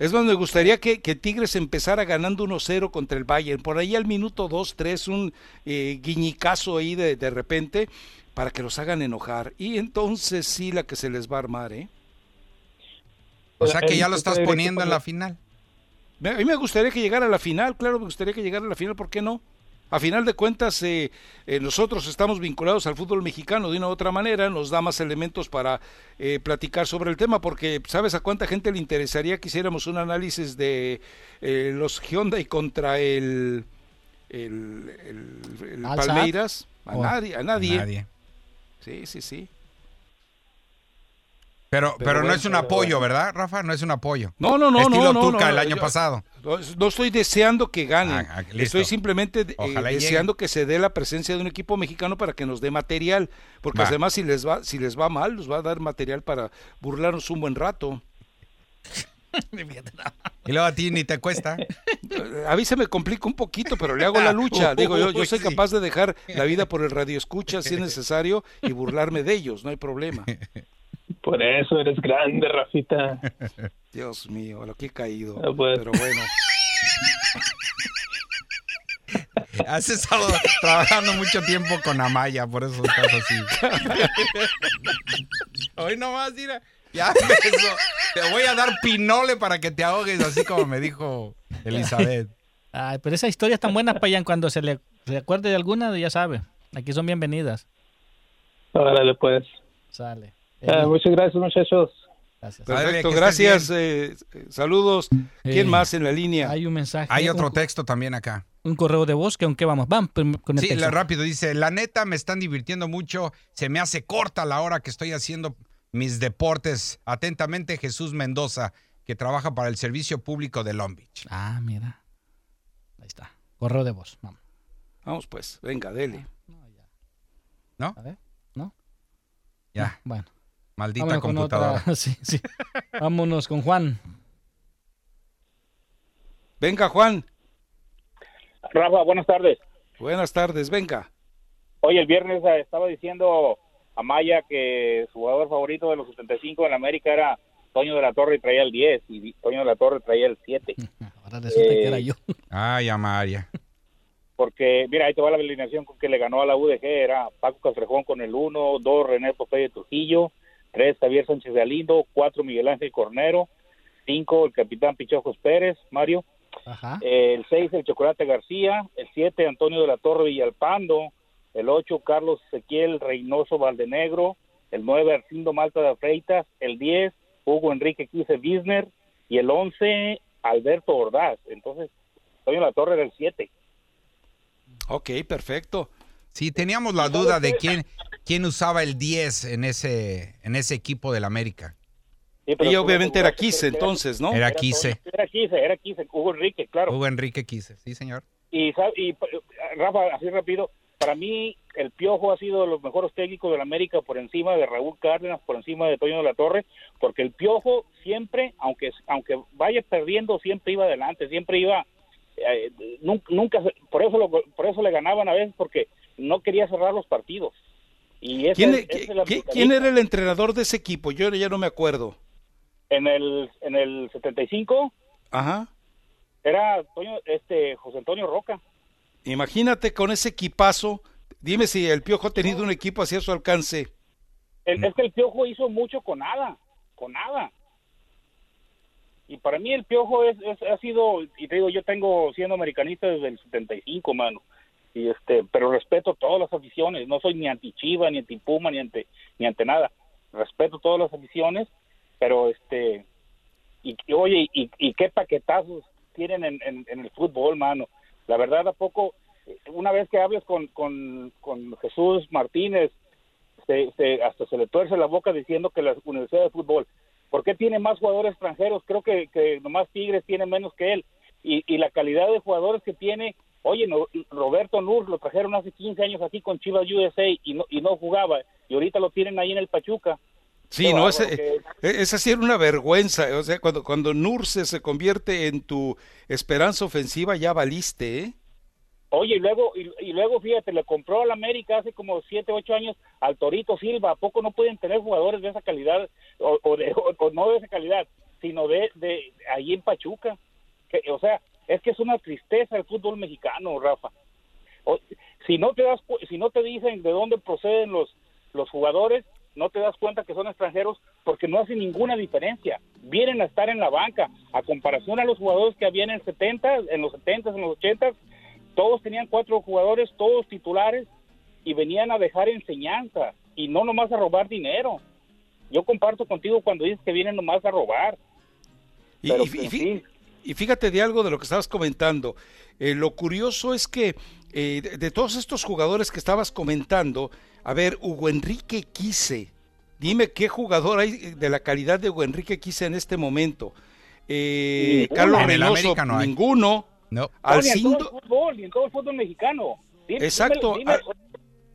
Es más, me gustaría que, que Tigres empezara ganando 1-0 contra el Bayern. Por ahí al minuto 2-3, un eh, guiñicazo ahí de, de repente, para que los hagan enojar. Y entonces sí, la que se les va a armar, ¿eh?
O sea que ya lo estás poniendo en la final.
A mí me gustaría que llegara a la final, claro, me gustaría que llegara a la final, ¿por qué no? A final de cuentas, eh, eh, nosotros estamos vinculados al fútbol mexicano de una u otra manera, nos da más elementos para eh, platicar sobre el tema, porque ¿sabes a cuánta gente le interesaría que hiciéramos un análisis de eh, los Hyundai contra el, el, el- el
¿Al SAT?
Palmeiras? A nadie, a nadie.
Nadie.
Sí, sí, sí.
Pero, pero,
Pero
no es un apoyo,
bueno.
¿verdad, Rafa? No es un apoyo.
No, no, no,
Estilo
no, no,
Tuca
no,
el año
yo-
pasado.
No, estoy deseando que ganen.
Ah, ah,
estoy simplemente eh, deseando que se dé la presencia de un equipo mexicano para que nos dé material, porque
Va.
además si les va si les va mal, nos va a dar material para burlarnos un buen rato. (laughs)
Y luego a ti ni te cuesta.
A mí se me complica un poquito, pero le hago la (laughs) lucha. Digo, yo, yo soy capaz de dejar la vida por el radio escucha si es necesario y burlarme de ellos, no hay problema. (laughs)
Por eso eres grande, Rafita. (laughs)
Dios mío, lo que he caído.
Ah, pues.
Pero bueno. (laughs)
Has estado trabajando mucho tiempo con Amaya, por eso estás así. (laughs) Hoy nomás, mira. Ya empezó. Te voy a dar pinole para que te ahogues, así como me dijo Elizabeth.
Ay, pero esas historias tan buenas, Payan, cuando se le, se acuerde de alguna, ya sabe. Aquí son bienvenidas.
Órale, pues.
Sale.
Ah, muchas gracias, muchachos.
Gracias.
Perfecto, gracias. eh, eh, saludos. ¿Quién
Eh,
más en la línea?
Hay un mensaje.
Hay
un-
otro texto también acá.
Un correo de voz que aunque vamos. Vamos prim- con el
Sí,
texto.
la- rápido dice, la neta me están divirtiendo mucho, se me hace corta la hora que estoy haciendo mis deportes. Atentamente Jesús Mendoza, que trabaja para el Servicio Público de Long Beach.
Ah, mira. Ahí está. Correo de voz. Vamos.
Vamos pues, venga, dele.
¿No?
A ver. ¿No?
Ya,
Bueno.
Maldita
vámonos con
computadora.
otra- (laughs) Sí, sí. Vámonos con Juan.
Venga, Juan.
Rafa, buenas tardes.
Buenas tardes, venga.
Oye, el viernes eh, estaba diciendo a Maya que su jugador favorito de los 75 en América era Toño de la Torre y traía el 10 y Toño de la Torre traía el 7. (laughs)
Ahora resulta que
Eh,
era yo.
Ay, Amaria.
Porque, mira, ahí te va la alineación con que le ganó a la UDG. Era Paco Castrejón con el 1, 2 René Popeye Trujillo, 3 Javier Sánchez Galindo, 4 Miguel Ángel Cornero, 5 el capitán Pichojos Pérez, Mario,
Ajá.
el 6 el Chocolate García, el 7 Antonio de la Torre Villalpando, el 8 Carlos Ezequiel Reynoso Valdenegro, el 9 Arcindo Malta de Freitas, el 10 Hugo Enrique Quise Bisner y el 11 Alberto Ordaz. Entonces, Antonio de la Torre era el 7.
Ok, perfecto.
Sí, teníamos la duda de quién, quién usaba el 10 en ese, en ese equipo del América.
Sí, pero
obviamente era Quise, entonces, ¿no?
Era Quise.
Era Quise, era Quise, Hugo Enrique, claro.
Hugo Enrique Quise, sí, señor.
Y, y, pa- Rafa, así rápido, para mí el Piojo ha sido de los mejores técnicos de la América por encima de Raúl Cárdenas, por encima de Toño de la Torre, porque el Piojo siempre, aunque aunque vaya perdiendo, siempre iba adelante, siempre iba, eh, nunca, nunca por eso lo- por eso le ganaban a veces, porque no quería cerrar los partidos. Y esa
¿Quién, quién era el entrenador de ese equipo? Yo ya no me acuerdo.
En el, en el 75
Ajá.
era Toño, este, José Antonio Roca.
Imagínate con ese equipazo. Dime si el Piojo ha tenido un equipo así a su alcance.
El- es que el Piojo hizo mucho con nada, con nada. Y para mí el Piojo es, es- ha sido, y te digo, yo tengo siendo americanista desde el 75, mano. Y este, pero respeto todas las aficiones, no soy ni anti Chiva, ni anti Puma, ni ante, ni ante nada. Respeto todas las aficiones, pero este, y, oye, y, y qué paquetazos tienen en, en- el fútbol, mano. La verdad, a poco, una vez que hables con, con, con Jesús Martínez, se, se- hasta se le tuerce la boca diciendo que la Universidad de Fútbol, ¿por qué tiene más jugadores extranjeros? Creo que, que nomás Tigres tiene menos que él. Y, y la calidad de jugadores que tiene, oye, no- Roberto Nur lo trajeron hace 15 años aquí con Chivas USA y no, y no jugaba, y ahorita lo tienen ahí en el Pachuca.
Sí, no, ese,
que-
e- esa sí era una vergüenza. O sea, cuando, cuando Nurse se convierte en tu esperanza ofensiva, ya valiste, ¿eh?
Oye, y luego, y, y luego fíjate, le compró al América hace como siete, ocho años al Torito Silva. ¿A poco no pueden tener jugadores de esa calidad, o, o de, o- o no de esa calidad, sino de, de ahí en Pachuca? Que, o sea, es que es una tristeza el fútbol mexicano, Rafa. O- si no te das, si no te dicen de dónde proceden los, los jugadores, no te das cuenta que son extranjeros porque no hacen ninguna diferencia. Vienen a estar en la banca. A comparación a los jugadores que habían en 70, en los 70, en los 80, todos tenían cuatro jugadores, todos titulares, y venían a dejar enseñanza y no nomás a robar dinero. Yo comparto contigo cuando dices que vienen nomás a robar.
Y,
Pero,
y-. y fíjate de algo de lo que estabas comentando. Eh, lo curioso es que eh, de, de todos estos jugadores que estabas comentando, a ver, Hugo Enrique Quise, dime qué jugador hay de la calidad de Hugo Enrique Quise en este momento. Eh,
Ninguna.
Carlos
En el
Reynoso,
no
ninguno.
No.
No,
Alcindo-
ni en todo el fútbol, en todo el fútbol mexicano. Dime-
Exacto.
dime- dime-
Al-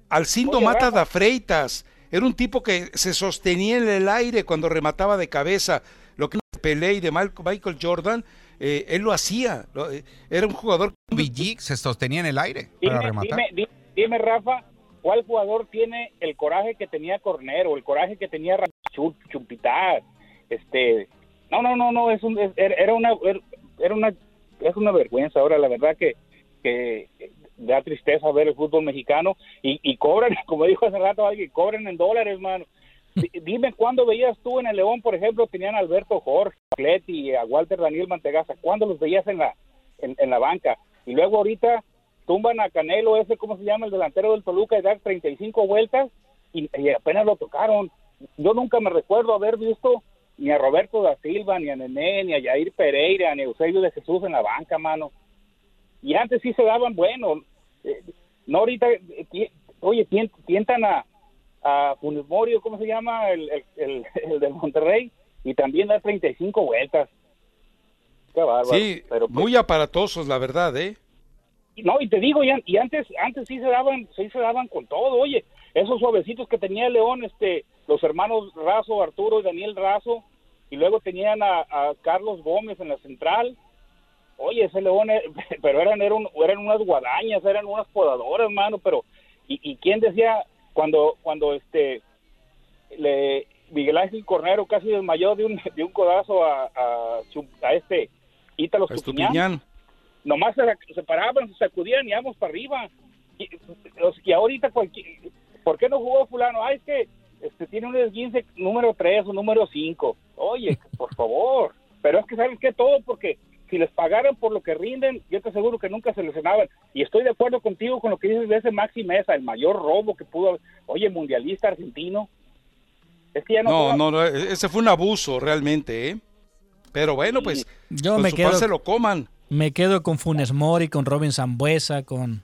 Alcindo Mata da Freitas. Era un tipo que se sostenía en el aire cuando remataba de cabeza. Lo que Pelé y de Mal- Michael Jordan, eh, él lo hacía. Lo- eh, Era un jugador.
BG se sostenía en el aire
Dime,
para rematar.
dime, dime, Rafa, ¿cuál jugador tiene el coraje que tenía Cornero, el coraje que tenía Chupitar? Este, no, no, no, no, es un, es- era era una, era una, es una vergüenza. Ahora, la verdad que, que da tristeza ver el fútbol mexicano y, y cobran, (laughs) como dijo hace rato alguien, cobran en dólares, mano. Di- Dime cuándo veías tú en el León, por ejemplo, tenían a Alberto Jorge, a Cleti, a Walter Daniel Mantegaza, ¿cuándo los veías en la, en, la banca? Y luego ahorita tumban a Canelo, ese, ¿cómo se llama? El delantero del Toluca, y da 35 vueltas y, apenas lo tocaron. Yo nunca me recuerdo haber visto ni a Roberto da Silva, ni a Nené, ni a Jair Pereira, ni a Eusebio de Jesús en la banca, mano. Y antes sí se daban, bueno, eh, no ahorita, eh, oye, tien- tientan a, a Funes Mori, ¿cómo se llama? El, el, el, (laughs) el del Monterrey, y también da 35 vueltas. Qué bárbaro.
Sí,
pero pues,
muy aparatosos, la verdad, ¿eh?
no, y te digo, y, an- y antes antes sí se daban sí se daban con todo, oye, esos suavecitos que tenía León, este, los hermanos Razo, Arturo y Daniel Razo, y luego tenían a, a Carlos Gómez en la central, oye, ese León, eh, (laughs) pero eran, eran, eran unas guadañas, eran unas podadoras, mano, pero, y, y quién decía, cuando, cuando este, le, Miguel Ángel Cornero casi desmayó de un, de un codazo a, a, a este Ítalo Estupiñán nomás se, se paraban, se sacudían y vamos para arriba. Y, ahorita ¿por qué no jugó fulano? Ah, es que este, tiene un esguince número 3 o número 5. Oye, por favor. Pero es que sabes que todo porque si les pagaran por lo que rinden, yo te aseguro que nunca se lesionaban. Y estoy de acuerdo contigo con lo que dices de ese Maxi Mesa, el mayor robo que pudo haber. Oye, mundialista argentino. Es que ya no,
No, no, no, ese fue un abuso realmente, ¿eh? Pero bueno, pues
Yo
con
me
su
quedo,
pan se lo coman.
me quedo con Funes Mori, con Robin Zambuesa, con...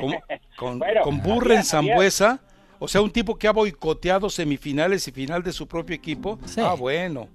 Con, con, (laughs)
Bueno,
con
había-
Burren
había-
Zambuesa, o sea, un tipo que ha boicoteado semifinales y final de su propio equipo.
Sí.
Ah, bueno.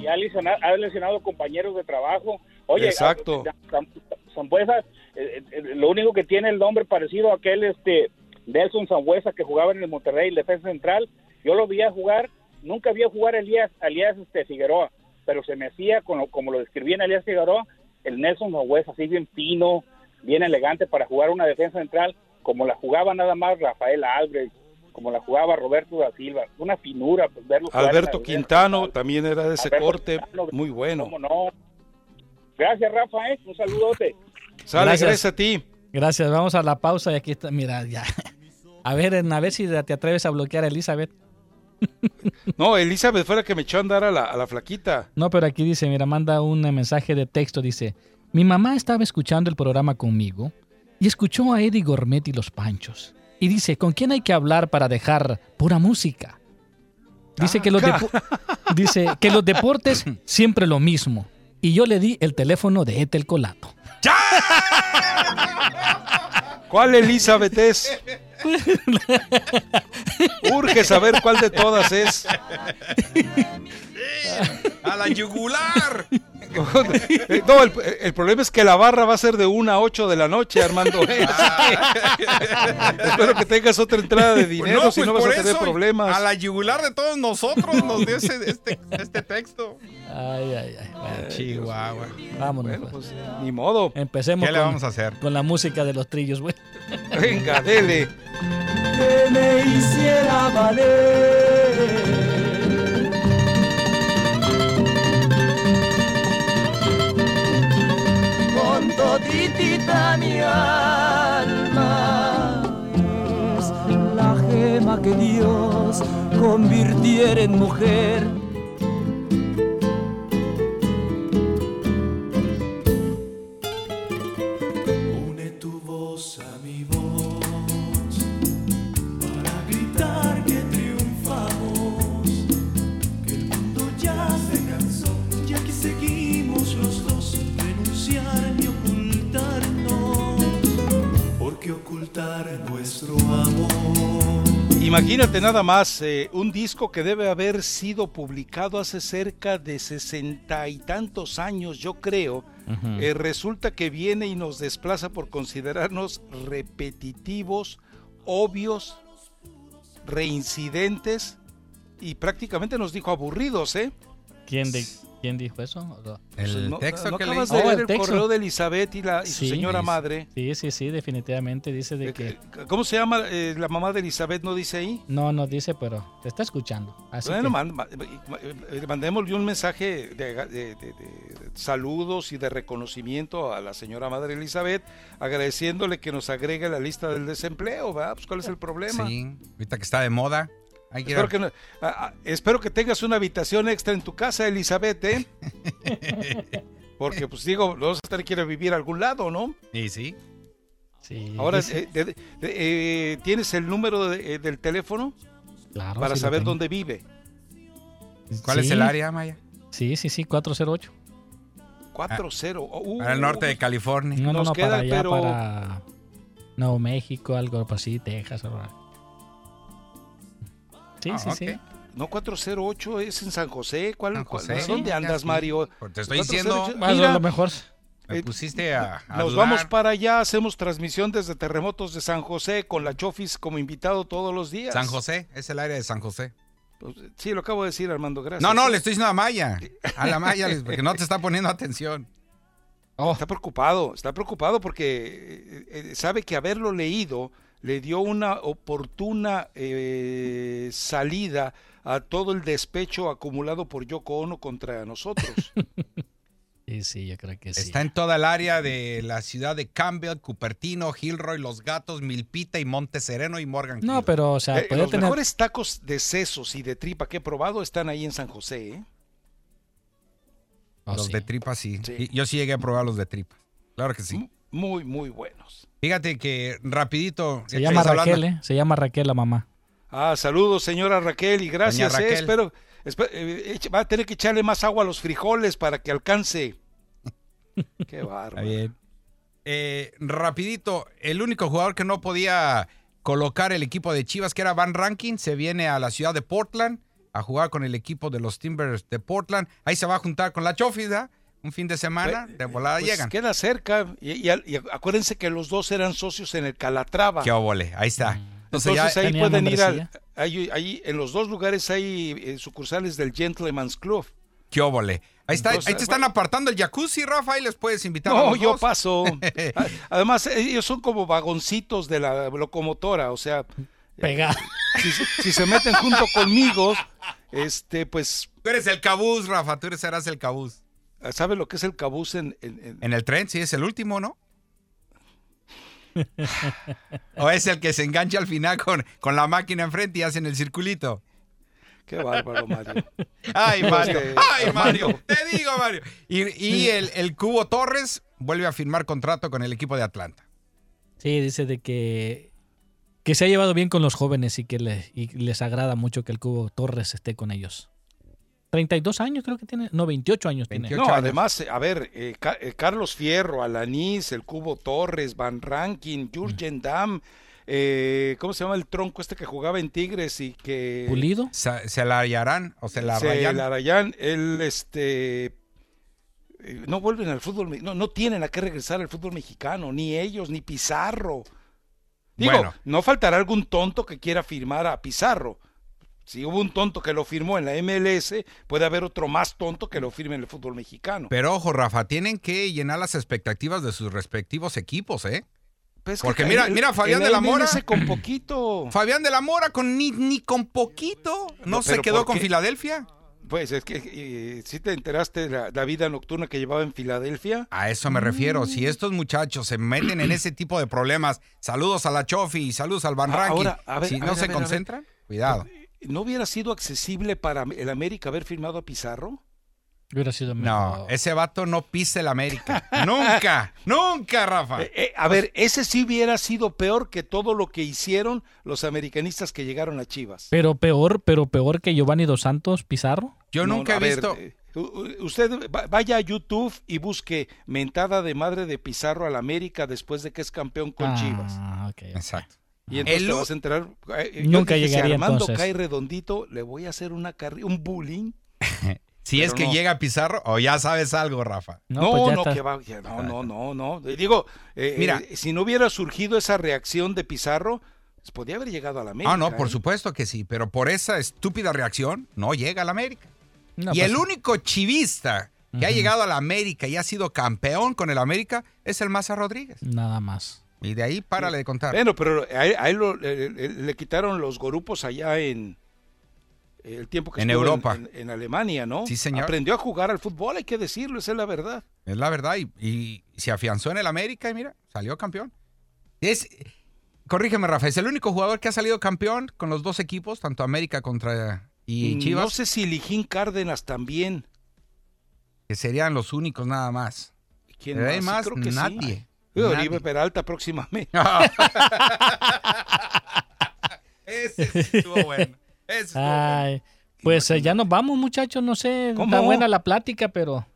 y ha lesionado, ha lesionado compañeros de trabajo. Oye,
Exacto.
a- Zam- Zambuesa, eh, eh, lo único que tiene el nombre parecido a aquel este Nelson Zambuesa que jugaba en el Monterrey, defensa central. Yo lo vi a jugar, nunca vi a jugar a Elías, a Elías este, Figueroa, pero se me hacía, con lo- como lo describía en Elías Figueroa, el Nelson Zambuesa, así bien fino, bien elegante para jugar una defensa central, como la jugaba nada más Rafael Albrecht, como la jugaba Roberto da Silva, una finura pues, verlo
Alberto Quintano también era de ese
Alberto
corte,
Quintano,
muy bueno.
¿Cómo no? Gracias, Rafa, ¿eh? Un saludote.
Sale,
Gracias.
gracias a ti.
Gracias, vamos a la pausa y aquí está, mira, ya. A ver, a ver si te atreves a bloquear a Elizabeth. (laughs)
No, Elizabeth fue la que me echó a andar a la, a la flaquita.
No, pero aquí dice, mira, manda un mensaje de texto, dice, mi mamá estaba escuchando el programa conmigo y escuchó a Eddie Gourmet y los Panchos. Y dice, ¿con quién hay que hablar para dejar pura música? Dice, que los,
Ah,
depo- (laughs) dice que los deportes siempre lo mismo. Y yo le di el teléfono de Etel Colato.
¿Cuál Elizabeth es? (laughs) Urge saber cuál de todas es. (laughs)
¡A la yugular! (laughs)
no, el, el problema es que la barra va a ser de 1 a 8 de la noche, Armando. (laughs) ¿eh? Espero que tengas otra entrada de dinero,
No,
si
pues
no vas a tener problemas.
A la yugular de todos nosotros nos dio ese- este, este texto.
Ay, ay, ay. Bueno,
Chihuahua.
vámonos.
Bueno,
pues.
pues ni modo.
Empecemos
¿Qué le
con,
vamos a hacer?
con la música de los trillos, güey.
Venga, dele.
que me hiciera valer. Toditita mi alma es la gema que Dios convirtiera en mujer. Ocultar nuestro amor.
Imagínate nada más, eh, un disco que debe haber sido publicado hace cerca de sesenta y tantos años, yo creo. Eh, resulta que viene y nos desplaza por considerarnos repetitivos, obvios, reincidentes y prácticamente nos dijo aburridos, ¿eh?
¿Quién, de, ¿Quién dijo eso?
El
¿No,
texto
no
que
acabas
leí.
de
Oh,
ver
el
el,
texto.
correo de Elizabeth y, la, y su señora madre?
Sí, sí, sí, definitivamente dice de
Eh,
que...
eh, ¿Cómo se llama eh, la mamá de Elizabeth? ¿No dice ahí?
No, no dice, pero te está escuchando. Así
bueno,
que-
man- ma- mandémosle un mensaje de, de- de- de saludos y de reconocimiento a la señora Madre Elizabeth, agradeciéndole que nos agregue a la lista del desempleo, ¿verdad? Pues, ¿cuál es el problema?
Sí, ahorita que está de moda.
Espero que, no- a- a- espero que tengas una habitación extra en tu casa, Elizabeth, ¿eh? (laughs) Porque, pues digo, vamos a tener que ir a vivir a algún lado, ¿no?
Sí, sí.
sí,
Ahora, eh, de- de- eh, ¿tienes el número de- eh, del teléfono
claro,
para
sí
saber dónde vive?
¿Cuál es
Sí,
el área, Maya?
Sí, sí, sí, 408.
4-0. Uh,
Para el norte de California.
No, no,
Nos
no,
queda,
para allá,
pero-
para Nuevo México, algo así, Texas. algo así. Sí,
Ah,
sí, sí.
ok.
No, 408 es en San José. ¿Cuál,
San
cuál- ¿Dónde andas,
sí.
Mario?
Pues te estoy
408,
diciendo-
mira,
a lo mejor.
Me
eh,
pusiste a, a
Nos
dudar.
vamos para allá, hacemos transmisión desde Terremotos de San José con la Chofis como invitado todos los días.
San José, es el área de San José.
Pues, sí, lo acabo de decir, Armando, gracias.
No, no, le estoy diciendo a Maya. A la Maya, porque no te está poniendo atención.
Está preocupado, está preocupado porque eh, eh, sabe que haberlo leído le dio una oportuna eh, salida a todo el despecho acumulado por Yoko Ono contra nosotros. (laughs)
Sí, sí, yo creo que sí.
Está en toda el área de la ciudad de Campbell, Cupertino, Gilroy, Los Gatos, Milpita y Monte Sereno y Morgan.
No,
Hill.
pero, o sea,
Eh,
puede
los
tener.
mejores tacos de sesos y de tripa que he probado están ahí en San José. ¿eh?
Oh,
los
sí.
de tripa sí. Yo sí llegué a probar los de tripa. Claro que sí.
M- Muy, muy buenos.
Fíjate que rapidito.
Se llama
hablando-
Raquel, ¿eh? Se llama Raquel la mamá.
Ah, saludos, señora Raquel, y gracias. Eh,
Raquel.
espero, eh, eche- va a tener que echarle más agua a los frijoles para que alcance. (laughs) Qué
Está
bárbaro.
bien. Eh, rapidito, el único jugador que no podía colocar el equipo de Chivas, que era Van Rankin, se viene a la ciudad de Portland a jugar con el equipo de los Timbers de Portland. Ahí se va a juntar con la Chofida un fin de semana. De volada
Pues
llegan.
queda cerca. Y, y al- y acuérdense que los dos eran socios en el Calatrava.
Qué óvole, ahí está. Entonces,
Entonces
ya,
ahí
¿Tenían
pueden ir al, ahí, ahí en los dos lugares hay eh, sucursales del Gentleman's Club.
qué óvole. Ahí está,
Entonces,
ahí te están apartando el jacuzzi, Rafa, y les puedes invitar a
No,
los
yo
dos.
paso. (laughs) A- Además, ellos son como vagoncitos de la locomotora, o sea,
Pega.
si, se- si se meten junto conmigo, este, pues,
Tú eres el cabuz, Rafa, tú eres, serás el cabuz.
¿Sabe lo que es el cabuz en, en- en-
En el tren, sí, es el último, ¿no? o es el que se engancha al final con, con la máquina enfrente y hacen el circulito.
Qué bárbaro, Mario.
Ay, Mario.
Este,
Ay, Mario. Te digo, Mario. Y, y el, el Cubo Torres vuelve a firmar contrato con el equipo de Atlanta.
Sí, dice de que, que se ha llevado bien con los jóvenes y que le- y les agrada mucho que el Cubo Torres esté con ellos. 32 años creo que tiene. No, 28 años tiene.
28.
No,
años.
además, eh, a ver, eh, Ca- eh, Carlos Fierro, Alanís, el Cubo Torres, Van Rankin, Jurgen Damm, eh, ¿cómo se llama el tronco este que jugaba en Tigres y que...
Pulido.
Se, se la hallarán o se la
Se-
rayan.
el Arayán, él, este... eh, no vuelven al fútbol, no, no tienen a qué regresar al fútbol mexicano, ni ellos, ni Pizarro. Digo,
Bueno.
no faltará algún tonto que quiera firmar a Pizarro. Si hubo un tonto que lo firmó en la MLS, puede haber otro más tonto que lo firme en el fútbol mexicano.
Pero ojo, Rafa, tienen que llenar las expectativas de sus respectivos equipos, ¿eh?
Pues que
Porque mira,
el-
mira, Fabián de la Mora.
Con poquito. (clears throat)
Fabián de la Mora con ni, ni con poquito. ¿No,
No,
se quedó
¿por
con? Filadelfia?
Pues es que si te enteraste de la, la vida nocturna que llevaba en Filadelfia.
A eso me refiero. Si estos muchachos se meten en ese tipo de problemas, saludos a la Chofi y saludos al Van
Ah,
Ranking.
ahora, a ver,
si
a
no
ver,
se
ver, a ver.
concentran, cuidado.
¿No hubiera sido accesible para el América haber firmado a Pizarro?
Hubiera sido
No, ese vato no pisa el América. (laughs) nunca, nunca, Rafa.
Eh, eh, a ver, ese sí hubiera sido peor que todo lo que hicieron los americanistas que llegaron a Chivas.
Pero peor, pero peor que Giovanni Dos Santos Pizarro.
Yo
No,
nunca he
ver,
visto.
eh, usted va- vaya a YouTube y busque mentada de madre de Pizarro al América después de que es campeón con Chivas.
Ah, ok.
Exacto.
Y entonces
El
te vas a enterar. eh, yo
Nunca
dije, si
llegaría
Armando
entonces.
cae redondito, le voy a hacer una carri- un bullying. (laughs)
Si es que
no.
llega Pizarro, o ya sabes algo, Rafa.
No,
No,
pues
no,
está.
que va, ya, no, no, no, no. Digo, eh,
Mira.
eh, si no hubiera surgido esa reacción de Pizarro, pues podía haber llegado a la América.
Ah, no, por
¿eh?
supuesto que sí, pero por esa estúpida reacción no llega al América.
No,
y
pues-
el único chivista que ha llegado a la América y ha sido campeón con el América es el Maza Rodríguez.
Nada más.
Y de ahí párale de contar.
Bueno, pero a él, a él lo- le, quitaron los grupos allá en el tiempo que
En
estuvo
Europa.
En, en Alemania, ¿no?
Sí, señor.
Aprendió a jugar al fútbol, hay que decirlo, esa es la verdad.
Es la verdad. Y, y se afianzó en el América y mira, salió campeón. Es, corrígeme, Rafa, es el único jugador que ha salido campeón con los dos equipos, tanto América contra y Chivas,
Mm, No sé si Lijín Cárdenas también.
que serían los únicos nada más.
¿Quién
hay
más? Creo que
Nadie.
Oribe Peralta próximamente. (laughs)
Ese sí estuvo bueno. Ese estuvo bueno.
Pues eh, ya nos vamos, muchachos. No sé,
¿Cómo?
está buena la plática, pero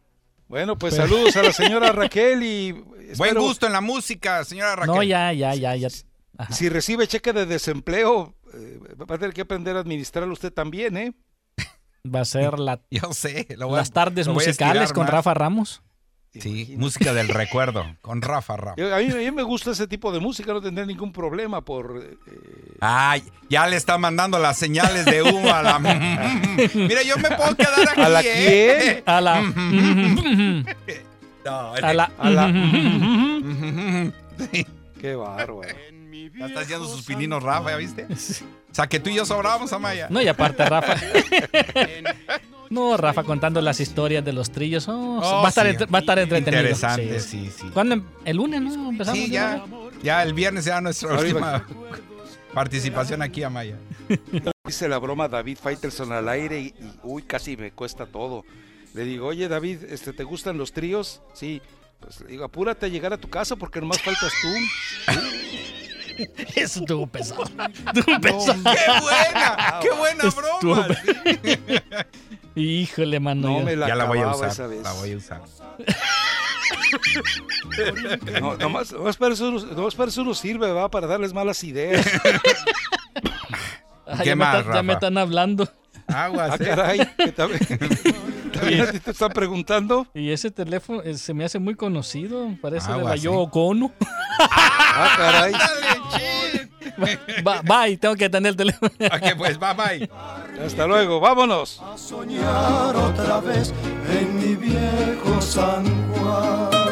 Bueno, pues
Pero-
saludos a la señora (laughs) Raquel y
Buen gusto en la música, señora Raquel.
no, ya, ya, ya, ya. Ajá.
Si recibe cheque de desempleo, eh, va a tener que aprender a administrarlo usted también, ¿eh?
Va a ser la- (laughs)
Yo sé. lo voy a-
las tardes
lo voy a
musicales con
más.
Rafa Ramos.
Sí, música del (laughs) recuerdo, con Rafa Ramos.
A, mí, a mí me gusta ese tipo de música, no tendré ningún problema por... eh,
Ay, ya le está mandando las señales de humo a la... (laughs) Mira, yo me puedo quedar aquí,
¿A la
¿eh?
A la. (laughs)
No,
a la.
a la-
Sí.
Qué bárbaro.
Ya está haciendo sus pininos Rafa, ¿ya viste? O sea, que tú y yo sobrábamos, Amaya.
No, y aparte, Rafa. No, Rafa contando las historias de los trillos. oh,
Oh,
va, a estar
sí.
entre- va a estar entretenido.
Interesante, sí, sí.
¿Cuándo? em- ¿El lunes, no? Empezamos.
Sí, ya, ya el viernes ya nuestra
Ahora
última (laughs) participación aquí, Amaya. (laughs)
Dice la broma David Faitelson al aire y, y, uy, casi me cuesta todo. Le digo, oye David, este, ¿te gustan los tríos? Sí. Pues le digo, apúrate a llegar a tu casa porque nomás faltas tú. (laughs) (laughs)
Eso estuvo pesado. (laughs) Estuvo pesado.
¡Qué buena! ¡Qué buena
Estuvo
broma! (laughs)
Híjole, mano.
No me la
ya la voy a usar,
esa vez.
la voy a usar.
No, nomás, nomás para eso, nomás para eso no sirve, va, para darles malas ideas.
¿Qué
ya, me
más,
están- ya me
Rafa?
están hablando.
Aguas,
Ah,
¿eh?
caray, (laughs) también, a te están preguntando.
Y ese teléfono eh, se me hace muy conocido. Parece de la Yo Ono.
Ah, caray. (laughs)
Bye, tengo que atender el teléfono.
Ok, pues, bye bye.
Hasta luego, vámonos.
soñar otra vez en mi viejo San Juan.